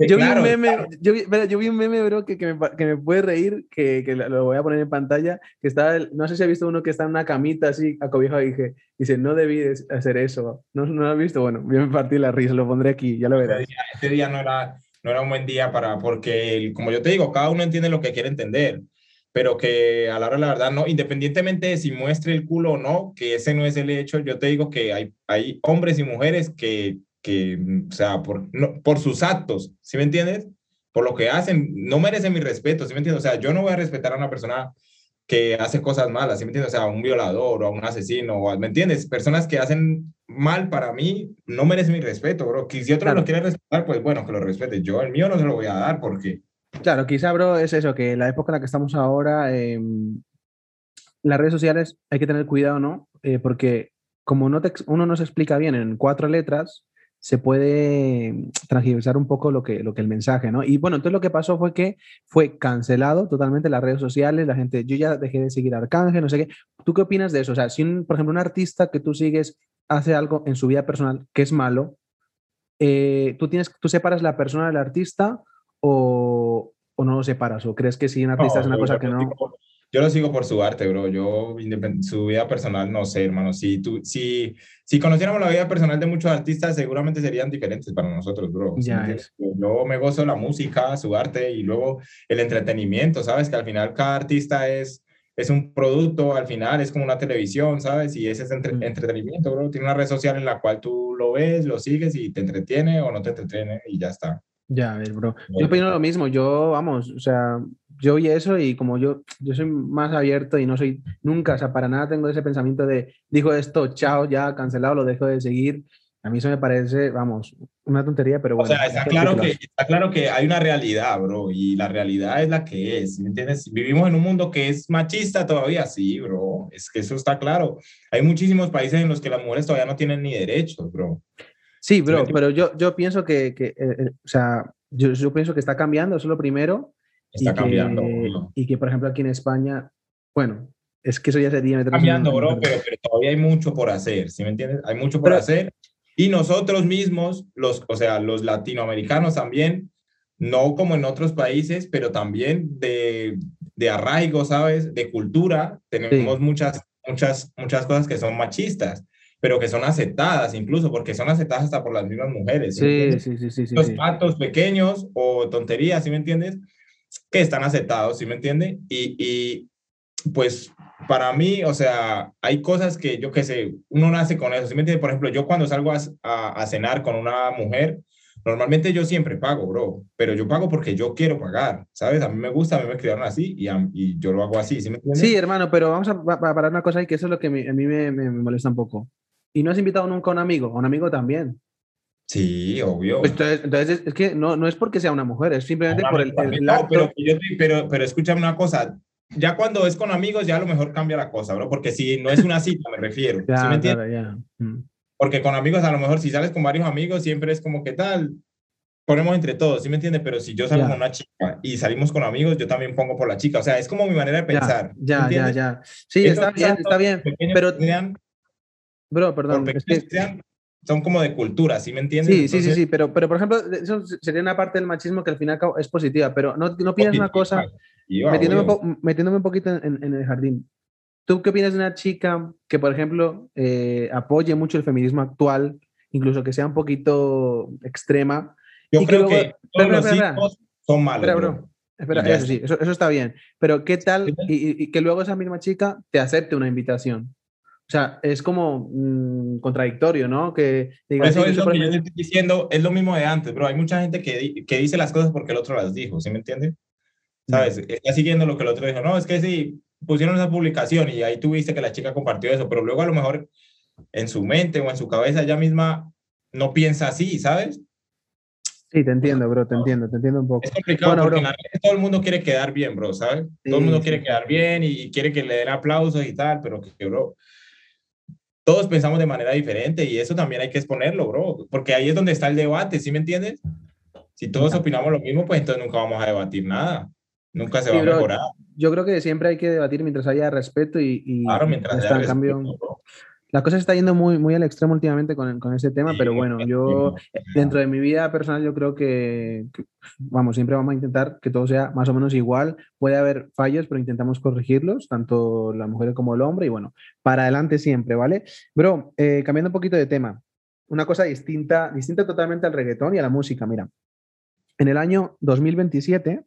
Yo, vi un meme, yo, vi, yo, vi un meme, bro, que, que, me, que me puede reír, que, que, lo voy a poner en pantalla, que está, no sé si ha visto uno que está en una camita así, acobijado, y dije, dice, no debí hacer eso. ¿No, no lo has visto? Bueno, yo me partí la risa, lo pondré aquí, ya lo verás. Este día, no, era, no era un buen día para, porque, como yo te digo, cada uno entiende lo que quiere entender, pero que a la hora de la verdad, no, independientemente de si muestre el culo o no, que ese no es el hecho, yo te digo que hay, hay hombres y mujeres que que, mm, o sea, por, no, por sus actos, ¿sí me entiendes? Por lo que hacen, no merecen mi respeto, ¿sí me entiendes? O sea, yo no voy a respetar a una persona que hace cosas malas, ¿sí me entiendes? O sea, a un violador o a un asesino, o ¿me entiendes? Personas que hacen mal para mí no merecen mi respeto, bro. Que si otro lo quiere respetar, pues bueno, que lo respete. Yo el mío no se lo voy a dar porque... Claro, quizá, bro, es eso, que la época en la que estamos ahora, em, las redes sociales hay que tener cuidado, ¿no? Eh, porque como no te, uno no se explica bien en cuatro letras, se puede transgiversar un poco lo que, lo que el mensaje, ¿no? Y bueno, entonces lo que pasó fue que fue cancelado totalmente las redes sociales, la gente, yo ya dejé de seguir a Arcángel, no sé qué. ¿Tú qué opinas de eso? O sea, si, por ejemplo, un artista que tú sigues hace algo en su vida personal que es malo, eh, ¿tú, tienes, ¿tú separas la persona del artista o, o no lo separas? ¿O crees que si un artista es una cosa que no...? Yo lo sigo por su arte, bro. Yo, su vida personal, no sé, hermano. Si, tú, si, si conociéramos la vida personal de muchos artistas, seguramente serían diferentes para nosotros, bro. Ya Yo me gozo la música, su arte y luego el entretenimiento, ¿sabes? Que al final cada artista es, es un producto, al final es como una televisión, ¿sabes? Y ese es mm. entretenimiento, bro. Tiene una red social en la cual tú lo ves, lo sigues y te entretiene o no te entretiene y ya está. Ya, ves, bro. Yo opino lo mismo. Yo, vamos, o sea, yo vi eso y como yo, yo soy más abierto y no soy nunca, o sea, para nada tengo ese pensamiento de, dijo esto, chao, ya cancelado, lo dejo de seguir. A mí eso me parece, vamos, una tontería, pero bueno. O sea, está claro, que, está claro que hay una realidad, bro, y la realidad es la que es, ¿me entiendes? Vivimos en un mundo que es machista todavía, sí, bro, es que eso está claro. Hay muchísimos países en los que las mujeres todavía no tienen ni derechos, bro. Sí, bro, pero yo, yo pienso que, que eh, eh, o sea, yo, yo pienso que está cambiando, eso es lo primero, Está y cambiando. Que, y que, por ejemplo, aquí en España, bueno, es que eso ya sería... Cambiando, bro, pero, pero, todavía hay mucho por hacer, ¿sí me entiendes? Hay mucho por hacer. Y nosotros mismos, los, o sea, los latinoamericanos también, no como en otros países, pero también de, de arraigo, ¿sabes? De cultura, tenemos muchas, muchas, muchas cosas que son machistas pero que son aceptadas incluso, porque son aceptadas hasta por las mismas mujeres. Sí, sí, sí, sí, Los actos pequeños o tonterías, ¿sí me entiendes? Que están aceptados, ¿sí me entiende? Y, y pues para mí, o sea, hay cosas que yo qué sé, uno nace con eso, ¿sí me entiende? Por ejemplo, yo cuando salgo a, a, cenar con una mujer, normalmente yo siempre pago, bro, pero yo pago porque yo quiero pagar, ¿sabes? A mí me gusta, a mí me criaron así y, y yo lo hago así, ¿sí me entiendes? Sí, hermano, pero vamos a, parar una cosa ahí que eso es lo que a mí me, me, molesta un poco. ¿Y no has invitado nunca a un amigo? A un amigo también. Sí, obvio. Pues entonces, es, que no, no es porque sea una mujer, es simplemente por el, el, no, Pero, pero, pero escúchame una cosa, ya cuando es con amigos ya a lo mejor cambia la cosa, bro, porque si no es una cita, me refiero. ¿sí me entiendes? Mm. Porque con amigos a lo mejor si sales con varios amigos siempre es como, ¿qué tal? Ponemos entre todos, ¿sí me entiendes? Pero si yo salgo con una chica y salimos con amigos, yo también pongo por la chica. O sea, es como mi manera de pensar. Ya, ya, ya, Sí, está bien, está bien. Pero, Bro, perdón. Son como de cultura, ¿sí me entiendes? Sí, sí, sí, sí, pero, pero por ejemplo, eso sería una parte del machismo que al final es positiva, pero no, no piensas una cosa, metiéndome, metiéndome, un poquito en, en, el jardín. ¿Tú qué opinas de una chica que, por ejemplo, eh, apoye mucho el feminismo actual, incluso que sea un poquito extrema? Yo creo que, todos los hijos son malos. Espera, bro. Espera, eso sí, eso, eso, está bien. Pero ¿qué tal y, y, que luego esa misma chica te acepte una invitación? O sea, es como mm, contradictorio, ¿no? Que eso es lo que yo estoy diciendo, es lo mismo de antes, pero hay mucha gente que, que dice las cosas porque el otro las dijo, ¿sí me entiende? ¿Sabes? Está siguiendo lo que el otro dijo. No, es que sí, pusieron esa publicación y ahí tuviste que la chica compartió eso, pero luego a lo mejor en su mente o en su cabeza ella misma no piensa así, ¿sabes? Sí, te entiendo, bro, te entiendo, te entiendo un poco. Es complicado porque todo el mundo quiere quedar bien, bro, ¿sabes? todo el mundo quiere quedar bien y quiere que le den aplausos y tal, pero que, bro, todos pensamos de manera diferente y eso también hay que exponerlo, bro, porque ahí es donde está el debate, ¿sí me entiendes? Si todos opinamos lo mismo, pues entonces nunca vamos a debatir nada, nunca se va a mejorar. Yo creo que siempre hay que debatir mientras haya respeto y, y claro, mientras haya cambio la cosa se está yendo muy, muy al extremo últimamente con, con ese tema, pero bueno, yo dentro de mi vida personal yo creo que, vamos, siempre vamos a intentar que todo sea más o menos igual. Puede haber fallos, pero intentamos corregirlos, tanto la mujer como el hombre, y bueno, para adelante siempre, ¿vale? Bro, eh, cambiando un poquito de tema, una cosa distinta, distinta totalmente al reggaetón y a la música, mira. En el año 2027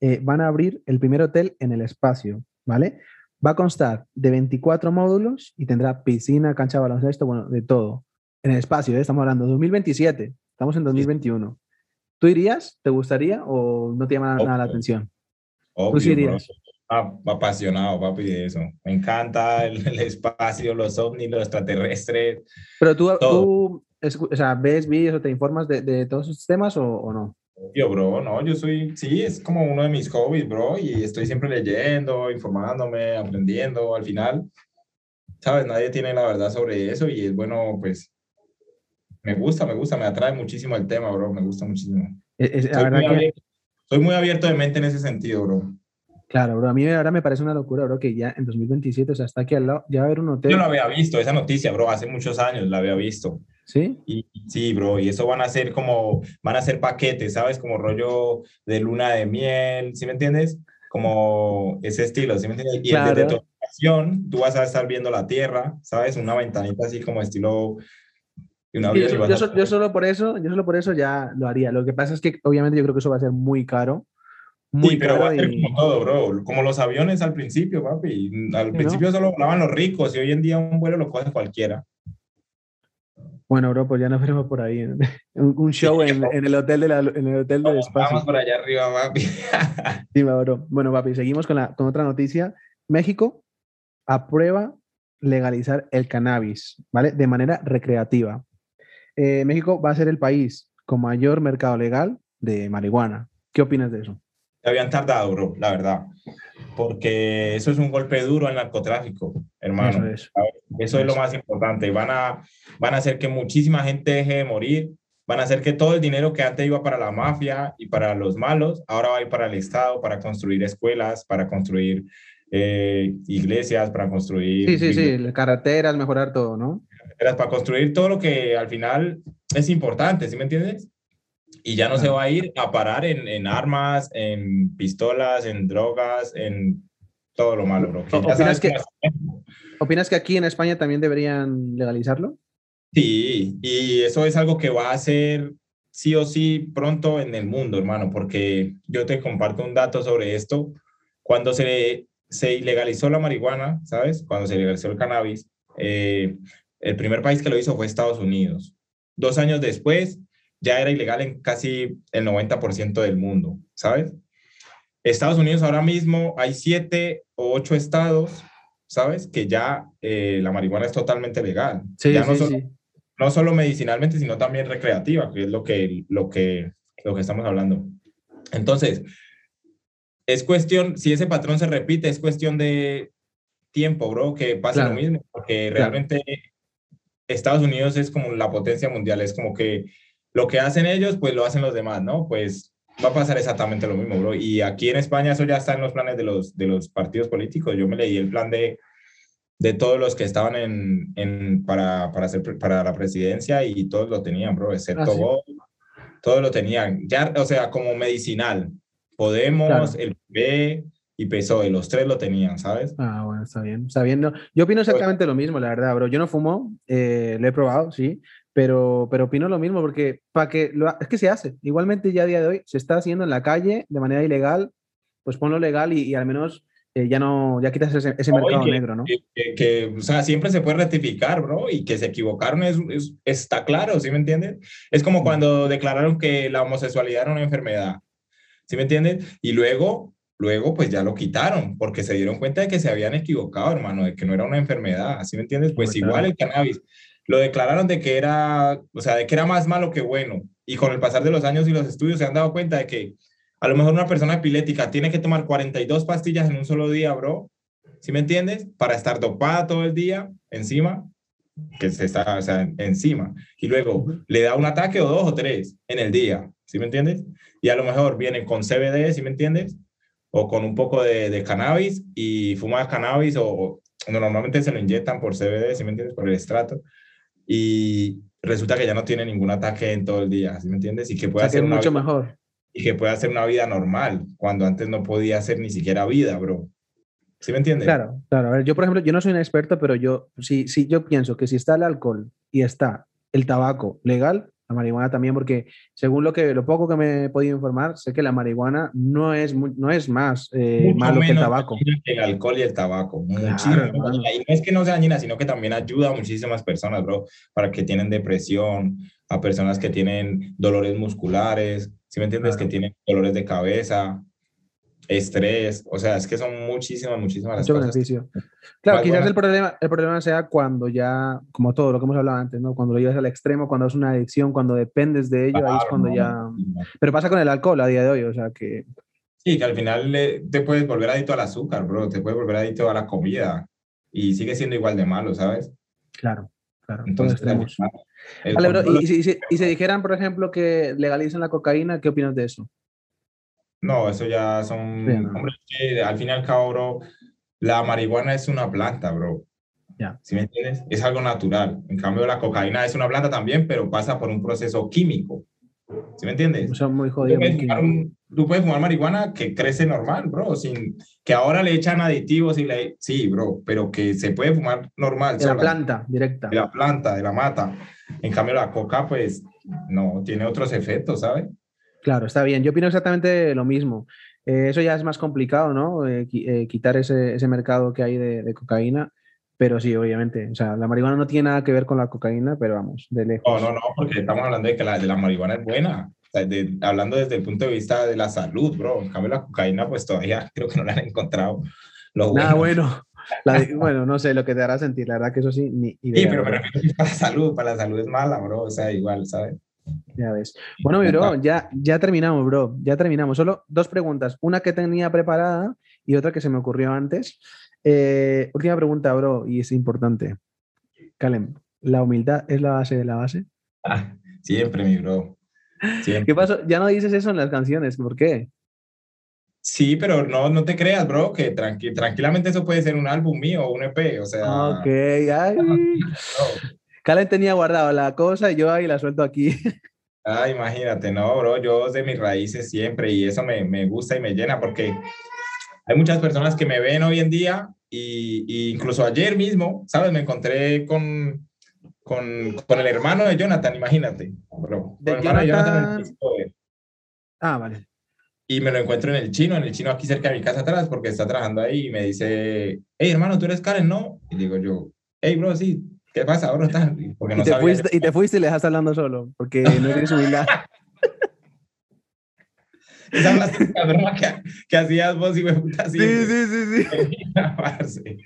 eh, van a abrir el primer hotel en el espacio, ¿vale? Va a constar de 24 módulos y tendrá piscina, cancha de baloncesto, bueno, de todo. En el espacio, ¿eh? estamos hablando de 2027, estamos en 2021. ¿Tú irías? ¿Te gustaría o no te llama nada la atención? Obvio, ¿Tú irías? apasionado, papi, de eso. Me encanta el, espacio, los ovnis, los extraterrestres. Pero tú, tú o sea, ves vídeos o te informas de, de todos esos temas o, o no? Yo, bro, no, yo soy, sí, es como uno de mis hobbies, bro, y estoy siempre leyendo, informándome, aprendiendo, al final, sabes, nadie tiene la verdad sobre eso y es bueno, pues, me gusta, me gusta, me atrae muchísimo el tema, bro, me gusta muchísimo. soy, muy abierto, soy muy abierto de mente en ese sentido, bro. Claro, bro, a mí ahora me parece una locura, bro, que ya en 2027, o sea, está aquí al lado, ya va a haber un hotel. Yo lo había visto, esa noticia, bro, hace muchos años la había visto. ¿Sí? Y, sí, bro, y eso van a ser como, van a ser paquetes, ¿sabes? Como rollo de luna de miel, ¿sí me entiendes? Como ese estilo, ¿sí me entiendes? Y desde tu habitación, tú vas a estar viendo la tierra, ¿sabes? Una ventanita así como estilo... Una yo, yo, solo por eso, yo solo por eso ya lo haría. Lo que pasa es que obviamente yo creo que eso va a ser muy caro. Muy sí, pero va a ser como todo, bro. Como los aviones al principio, papi. Al principio solo volaban los ricos y hoy en día un vuelo lo coge cualquiera. Bueno, bro, pues ya nos veremos por ahí. Un, show en, el hotel de en el hotel del espacio. Vamos por allá arriba, papi. sí, bro. Bueno, papi, seguimos con, la, con otra noticia. México aprueba legalizar el cannabis, ¿vale? De manera recreativa. Eh, México va a ser el país con mayor mercado legal de marihuana. ¿Qué opinas de eso? habían tardado, bro, la verdad. Porque eso es un golpe duro al narcotráfico, hermano. Eso es, lo más importante. Van a, van a hacer que muchísima gente deje de morir. Van a hacer que todo el dinero que antes iba para la mafia y para los malos, ahora va a ir para el Estado, para construir escuelas, para construir eh, iglesias, para construir... Sí, sí, sí, carreteras, mejorar todo, ¿no? Para construir todo lo que al final es importante, ¿sí me entiendes? Y ya no se va a ir a parar en, en, armas, en pistolas, en drogas, en todo lo malo, bro. ¿Opinas que, ¿Opinas que aquí en España también deberían legalizarlo? Sí, y eso es algo que va a ser sí o sí pronto en el mundo, hermano, porque yo te comparto un dato sobre esto. Cuando se, se ilegalizó la marihuana, ¿sabes? Cuando se legalizó el cannabis, eh, el primer país que lo hizo fue Estados Unidos. Dos años después, ya era ilegal en casi el 90% del mundo, ¿sabes? Estados Unidos ahora mismo hay siete o ocho estados, ¿sabes? Que ya eh, la marihuana es totalmente legal. Sí, ya sí, no, solo, sí. no solo medicinalmente, sino también recreativa, que es lo que, lo que, lo que estamos hablando. Entonces, es cuestión, si ese patrón se repite, es cuestión de tiempo, bro, que pase Claro. lo mismo, porque Claro. realmente Estados Unidos es como la potencia mundial, es como que lo que hacen ellos, pues lo hacen los demás, ¿no? Pues va a pasar exactamente lo mismo, bro. Y aquí en España eso ya está en los planes de los, de los partidos políticos. Yo me leí el plan de, de todos los que estaban en, en, para, para, pre- para la presidencia y todos lo tenían, bro, excepto Ah, sí. vos, todos lo tenían. Ya, o sea, como medicinal. Podemos, Claro. el PP y PSOE, los tres lo tenían, ¿sabes? Ah, bueno, está bien. Está bien. No, yo opino exactamente lo mismo, la verdad, bro. Yo no fumo, eh, lo he probado, sí, pero, pero opino lo mismo porque para que lo ha- es que se hace. Igualmente ya a día de hoy se está haciendo en la calle de manera ilegal, pues ponlo legal y, y al menos eh, ya no, ya quitas ese, mercado que- negro, ¿no? Que, que- que, o sea, siempre se puede rectificar, bro, y que se equivocaron es, es- está claro, ¿sí me entiendes? Es como cuando declararon que la homosexualidad era una enfermedad, ¿sí me entiendes? Y luego, luego, pues ya lo quitaron, porque se dieron cuenta de que se habían equivocado, hermano, de que no era una enfermedad, ¿sí me entiendes? Pues Hombre, igual el cannabis, lo declararon de que era, o sea, de que era más malo que bueno, y con el pasar de los años y los estudios se han dado cuenta de que a lo mejor una persona epiléptica tiene que tomar 42 pastillas en un solo día, bro, ¿sí me entiendes? Para estar dopada todo el día encima, que se está, o sea, encima, y luego le da un ataque o dos o tres en el día, ¿sí me entiendes? Y a lo mejor vienen con CBD, ¿sí me entiendes? O con un poco de, de cannabis y fuma cannabis o, o normalmente se lo inyectan por CBD, ¿sí me entiendes? Por el estrato. Y resulta que ya no tiene ningún ataque en todo el día, ¿sí me entiendes? Y que O puede sea, hacer mucho vida- mejor. y que puede hacer una vida normal, cuando antes no podía hacer ni siquiera vida, bro. ¿Sí me entiendes? Claro, claro. A ver, yo, por ejemplo, yo no soy un experto, pero yo sí, sí, yo pienso que si está el alcohol y está el tabaco legal, la marihuana también, porque según lo que lo poco que me he podido informar, sé que la marihuana no es, no es más eh, malo que el tabaco. que el alcohol y el tabaco. Claro. Y no es que no sea dañina, sino que también ayuda a muchísimas personas, bro, para que tienen depresión, a personas que tienen dolores musculares, ¿sí me entiendes? Claro. Que tienen dolores de cabeza, estrés, o sea, es que son muchísimas, muchísimas las Mucho cosas. beneficio. Claro, Más quizás buenas. el problema, el problema sea cuando ya, como todo lo que hemos hablado antes, ¿no? Cuando lo llevas al extremo, cuando es una adicción, cuando dependes de ello, ahí es Claro, cuando no, ya. no. Pero pasa con el alcohol a día de hoy, o sea que. Sí, que al final eh, te puedes volver adicto al azúcar, bro, te puedes volver adicto a la comida y sigue siendo igual de malo, ¿sabes? Claro, claro. Entonces, el Vale, bro, control- y, y si, y si- y si dijeran, por ejemplo, que legalicen la cocaína, ¿qué opinas de eso? No, eso ya son, Sí, no. hombre, que al fin y al cabo, bro, la marihuana es una planta, bro. Ya. ¿Sí me entiendes? Es algo natural. En cambio, la cocaína es una planta también, pero pasa por un proceso químico. ¿Sí me entiendes? Son muy Tú jodidos. puedes, muy fumar un- tú puedes fumar marihuana que crece normal, bro, sin que ahora le echan aditivos y le... Sí, bro, pero que se puede fumar normal. De la planta, directa. De la planta, de la mata. En cambio, la coca, pues, no, tiene otros efectos, ¿sabes? Claro, está bien. Yo opino exactamente lo mismo. Eh, eso ya es más complicado, ¿no? Eh, eh, quitar ese, ese mercado que hay de, de cocaína. Pero sí, obviamente. O sea, la marihuana no tiene nada que ver con la cocaína, pero vamos, de lejos. No, no, no, porque estamos hablando de que la, de la marihuana es buena. O sea, de- hablando desde el punto de vista de la salud, bro. En cambio, la cocaína, pues todavía creo que no la han encontrado. Lo Nada bueno. bueno. La bueno, no sé lo que te hará sentir. La verdad que eso sí, ni idea. Sí, pero es para la salud. Para la salud es mala, bro. O sea, igual, ¿sabes? Ya ves. Bueno, mi bro, ya, ya terminamos, bro. Ya terminamos. Solo dos preguntas. Una que tenía preparada y otra que se me ocurrió antes. Eh, última pregunta, bro, y es importante. Calem, ¿la humildad es la base de la base? Ah, siempre, mi bro. Siempre. ¿Qué pasó? Ya no dices eso en las canciones. ¿Por qué? Sí, pero no, no te creas, bro, que tranqui tranquilamente eso puede ser un álbum mío o un EP, o sea. Ok, ay. Calen tenía guardado la cosa y yo ahí la suelto aquí. Ah, imagínate, no, bro, yo de mis raíces siempre y eso me, me gusta y me llena porque hay muchas personas que me ven hoy en día y, y incluso ayer mismo, ¿sabes? Me encontré con, con, con el hermano de Jonathan, imagínate, bro. ¿De el hermano de Jonathan? En el Ah, vale. y me lo encuentro en el chino, en el chino aquí cerca de mi casa atrás, porque está trabajando ahí y me dice, hey hermano, ¿tú eres Karen? No. Y digo yo, hey bro, sí, ¿qué pasa, bro? Porque no y, te fuiste, que- y te fuiste y le dejaste hablando solo, porque no tienes humildad. Esa es la broma que, que hacías vos y me puta Sí, siempre. sí, sí, sí.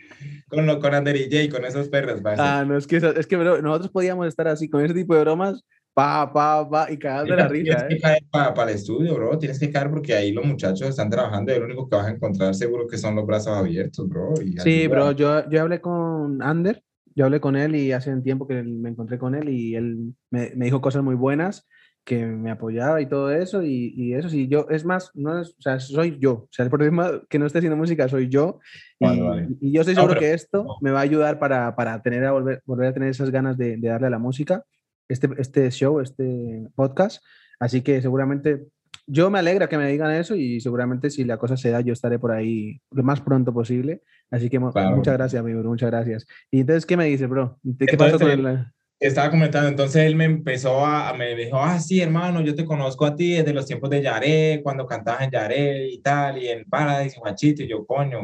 Con, lo, con Ander y Jay, con esos perros, parce. Ah, no, es que, es que bro, nosotros podíamos estar así con ese tipo de bromas, pa, pa, pa, y cagados de la Tienes risa, que ¿eh? caer para el estudio, bro. Tienes que caer porque ahí los muchachos están trabajando y lo único que vas a encontrar seguro que son los brazos abiertos, bro. y Sí, bro, yo, yo hablé con Ander, yo hablé con él y hace un tiempo que me encontré con él y él me, me dijo cosas muy buenas, que me apoyaba y todo eso, y, y eso sí, yo, es más, no es, o sea, soy yo, o sea, el problema que no esté haciendo música soy yo, y, Vale, vale. y yo estoy No, seguro pero- que esto me va a ayudar para, para tener a volver, volver a tener esas ganas de, de darle a la música, este, este show, este podcast, así que seguramente... Yo me alegra que me digan eso y seguramente si la cosa se da yo estaré por ahí lo más pronto posible. Así que Claro. muchas gracias, mi bro, muchas gracias. Y entonces, ¿qué me dices, bro? ¿Qué Entonces, pasó con eh, el...? Estaba comentando, entonces él me empezó a, a- me dijo, ah, sí, hermano, yo te conozco a ti desde los tiempos de Yaré, cuando cantabas en Yaré y tal, y en Paradise, y Juanchito, y yo, coño,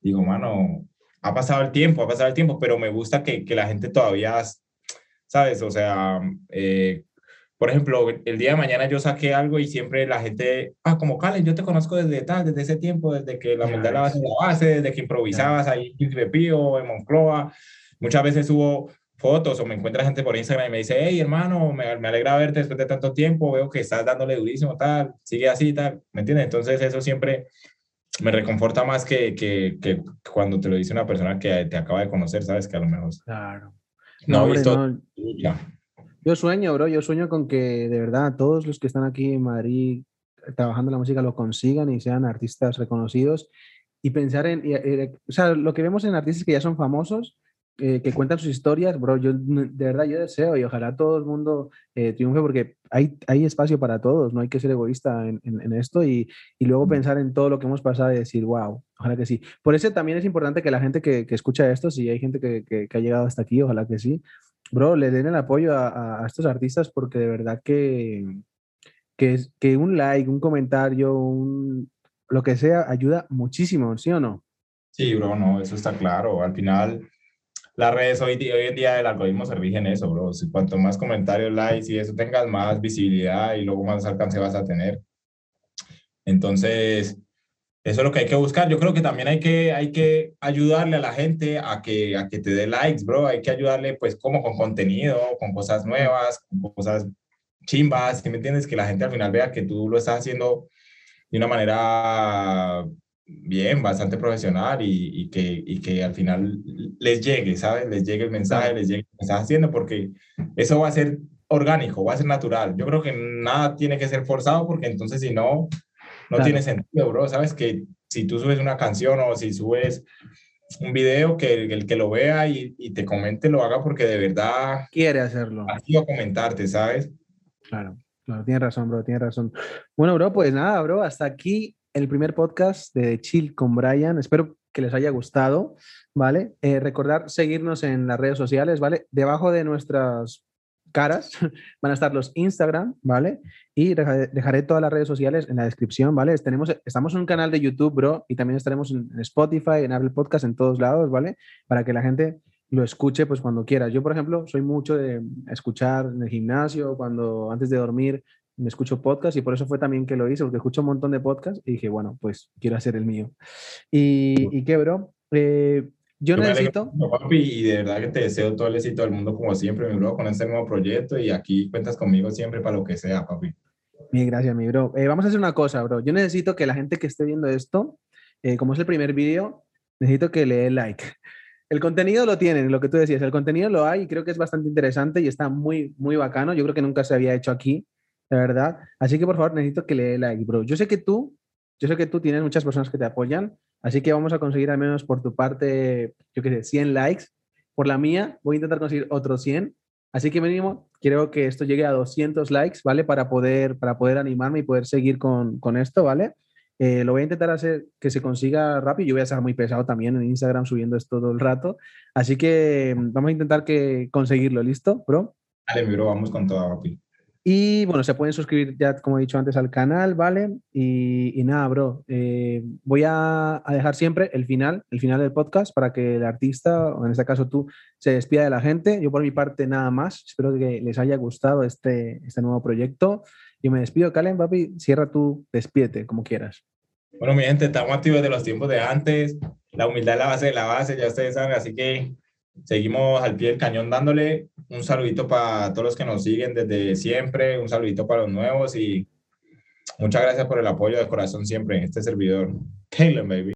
digo, mano, ha pasado el tiempo, ha pasado el tiempo, pero me gusta que, que la gente todavía, ¿sabes? O sea, eh, por ejemplo, el día de mañana yo saqué algo y siempre la gente, ah, como Calen, yo te conozco desde tal, desde ese tiempo, desde que la humildad la base de la base, desde que improvisabas ahí en Pío, en Moncloa. Muchas veces subo fotos o me encuentra gente por Instagram y me dice, hey, hermano, me, me alegra verte después de tanto tiempo, veo que estás dándole durísimo, tal, sigue así, tal, ¿me entiendes? Entonces eso siempre me reconforta más que, que, que cuando te lo dice una persona que te acaba de conocer, ¿sabes? Que a lo mejor Claro. no, ha hombre, visto no, ya. Yo sueño, bro, yo sueño con que de verdad todos los que están aquí en Madrid eh, trabajando en la música lo consigan y sean artistas reconocidos y pensar en, y- y- o sea, lo que vemos en artistas que ya son famosos, eh, que cuentan sus historias, bro, yo de verdad yo deseo y ojalá todo el mundo eh, triunfe porque hay, hay espacio para todos, no hay que ser egoísta en, en- en esto y, y luego pensar en todo lo que hemos pasado y decir, wow, ojalá que sí. Por eso también es importante que la gente que, que escucha esto, si hay gente que, que- que ha llegado hasta aquí, ojalá que sí, bro, le den el apoyo a, estos artistas porque de verdad que, que, que un like, un comentario, lo que sea, ayuda muchísimo, ¿sí o no? Sí, bro, no, eso está claro. Al final, las redes hoy, hoy en día, el algoritmo se rige en eso, bro. Si cuanto más comentarios, likes y eso tengas, más visibilidad y luego más alcance vas a tener. Entonces, eso es lo que hay que buscar. Yo creo que también hay que, hay que ayudarle a la gente a que, a que te dé likes, bro. Hay que ayudarle, pues, como con contenido, con cosas nuevas, con cosas chimbas, ¿sí me entiendes? Que la gente al final vea que tú lo estás haciendo de una manera bien, bastante profesional y, y que, y que al final les llegue, ¿sabes? Les llegue el mensaje, les llegue lo que estás haciendo, porque eso va a ser orgánico, va a ser natural. Yo creo que nada tiene que ser forzado, porque entonces si no, no Claro. tiene sentido, bro. Sabes que si tú subes una canción o si subes un video, que el, el que lo vea y, y te comente lo haga porque de verdad Quiere hacerlo. ha sido comentarte, ¿sabes? Claro, claro, tienes razón, bro, tienes razón. Bueno, bro, pues nada, bro, hasta aquí el primer podcast de Chill con Brian. Espero que les haya gustado, ¿vale? Eh, recordar seguirnos en las redes sociales, ¿vale? Debajo de nuestras caras van a estar los Instagram, ¿vale? Y dejaré, todas las redes sociales en la descripción, ¿vale? Tenemos, estamos en un canal de YouTube, bro, y también estaremos en en Spotify, en Apple Podcast, en todos lados, ¿vale? Para que la gente lo escuche pues cuando quiera. Yo, por ejemplo, soy mucho de escuchar en el gimnasio, cuando antes de dormir me escucho podcast y por eso fue también que lo hice, porque escucho un montón de podcasts y dije, bueno, pues quiero hacer el mío. ¿Y, y qué, bro? Eh, yo necesito... mucho, papi, y de verdad que te deseo todo el éxito del mundo como siempre, mi bro, con este nuevo proyecto y aquí cuentas conmigo siempre para lo que sea, papi. Bien, gracias, mi bro. Eh, vamos a hacer una cosa, bro. Yo necesito que la gente que esté viendo esto, eh, como es el primer vídeo, necesito que le dé like. El contenido lo tienen, lo que tú decías, el contenido lo hay y creo que es bastante interesante y está muy, muy bacano. Yo creo que nunca se había hecho aquí, de verdad. Así que por favor necesito que le dé like, bro. Yo sé que tú yo sé que tú tienes muchas personas que te apoyan, así que vamos a conseguir al menos por tu parte, yo qué sé, 100 likes. Por la mía, voy a intentar conseguir otros 100. Así que mínimo, quiero que esto llegue a 200 likes, ¿vale? Para poder, para poder animarme y poder seguir con, con esto, ¿vale? Eh, lo voy a intentar hacer que se consiga rápido. Yo voy a estar muy pesado también en Instagram subiendo esto todo el rato. Así que mm, vamos a intentar que conseguirlo. ¿Listo, bro? Dale, bro, vamos con todo, papi. Y bueno, se pueden suscribir ya, como he dicho antes, al canal, ¿vale? Y, y nada, bro, eh, voy a, dejar siempre el final, el final del podcast para que el artista, o en este caso tú, se despida de la gente. Yo por mi parte nada más. Espero que les haya gustado este, este nuevo proyecto. Yo me despido, Calen, papi. Cierra tú, despídete, como quieras. Bueno, mi gente, estamos activos de los tiempos de antes. La humildad es la base de la base, ya ustedes saben, así que seguimos al pie del cañón dándole. Un saludito para todos los que nos siguen desde siempre, un saludito para los nuevos y muchas gracias por el apoyo de corazón siempre en este servidor. Kalen, baby.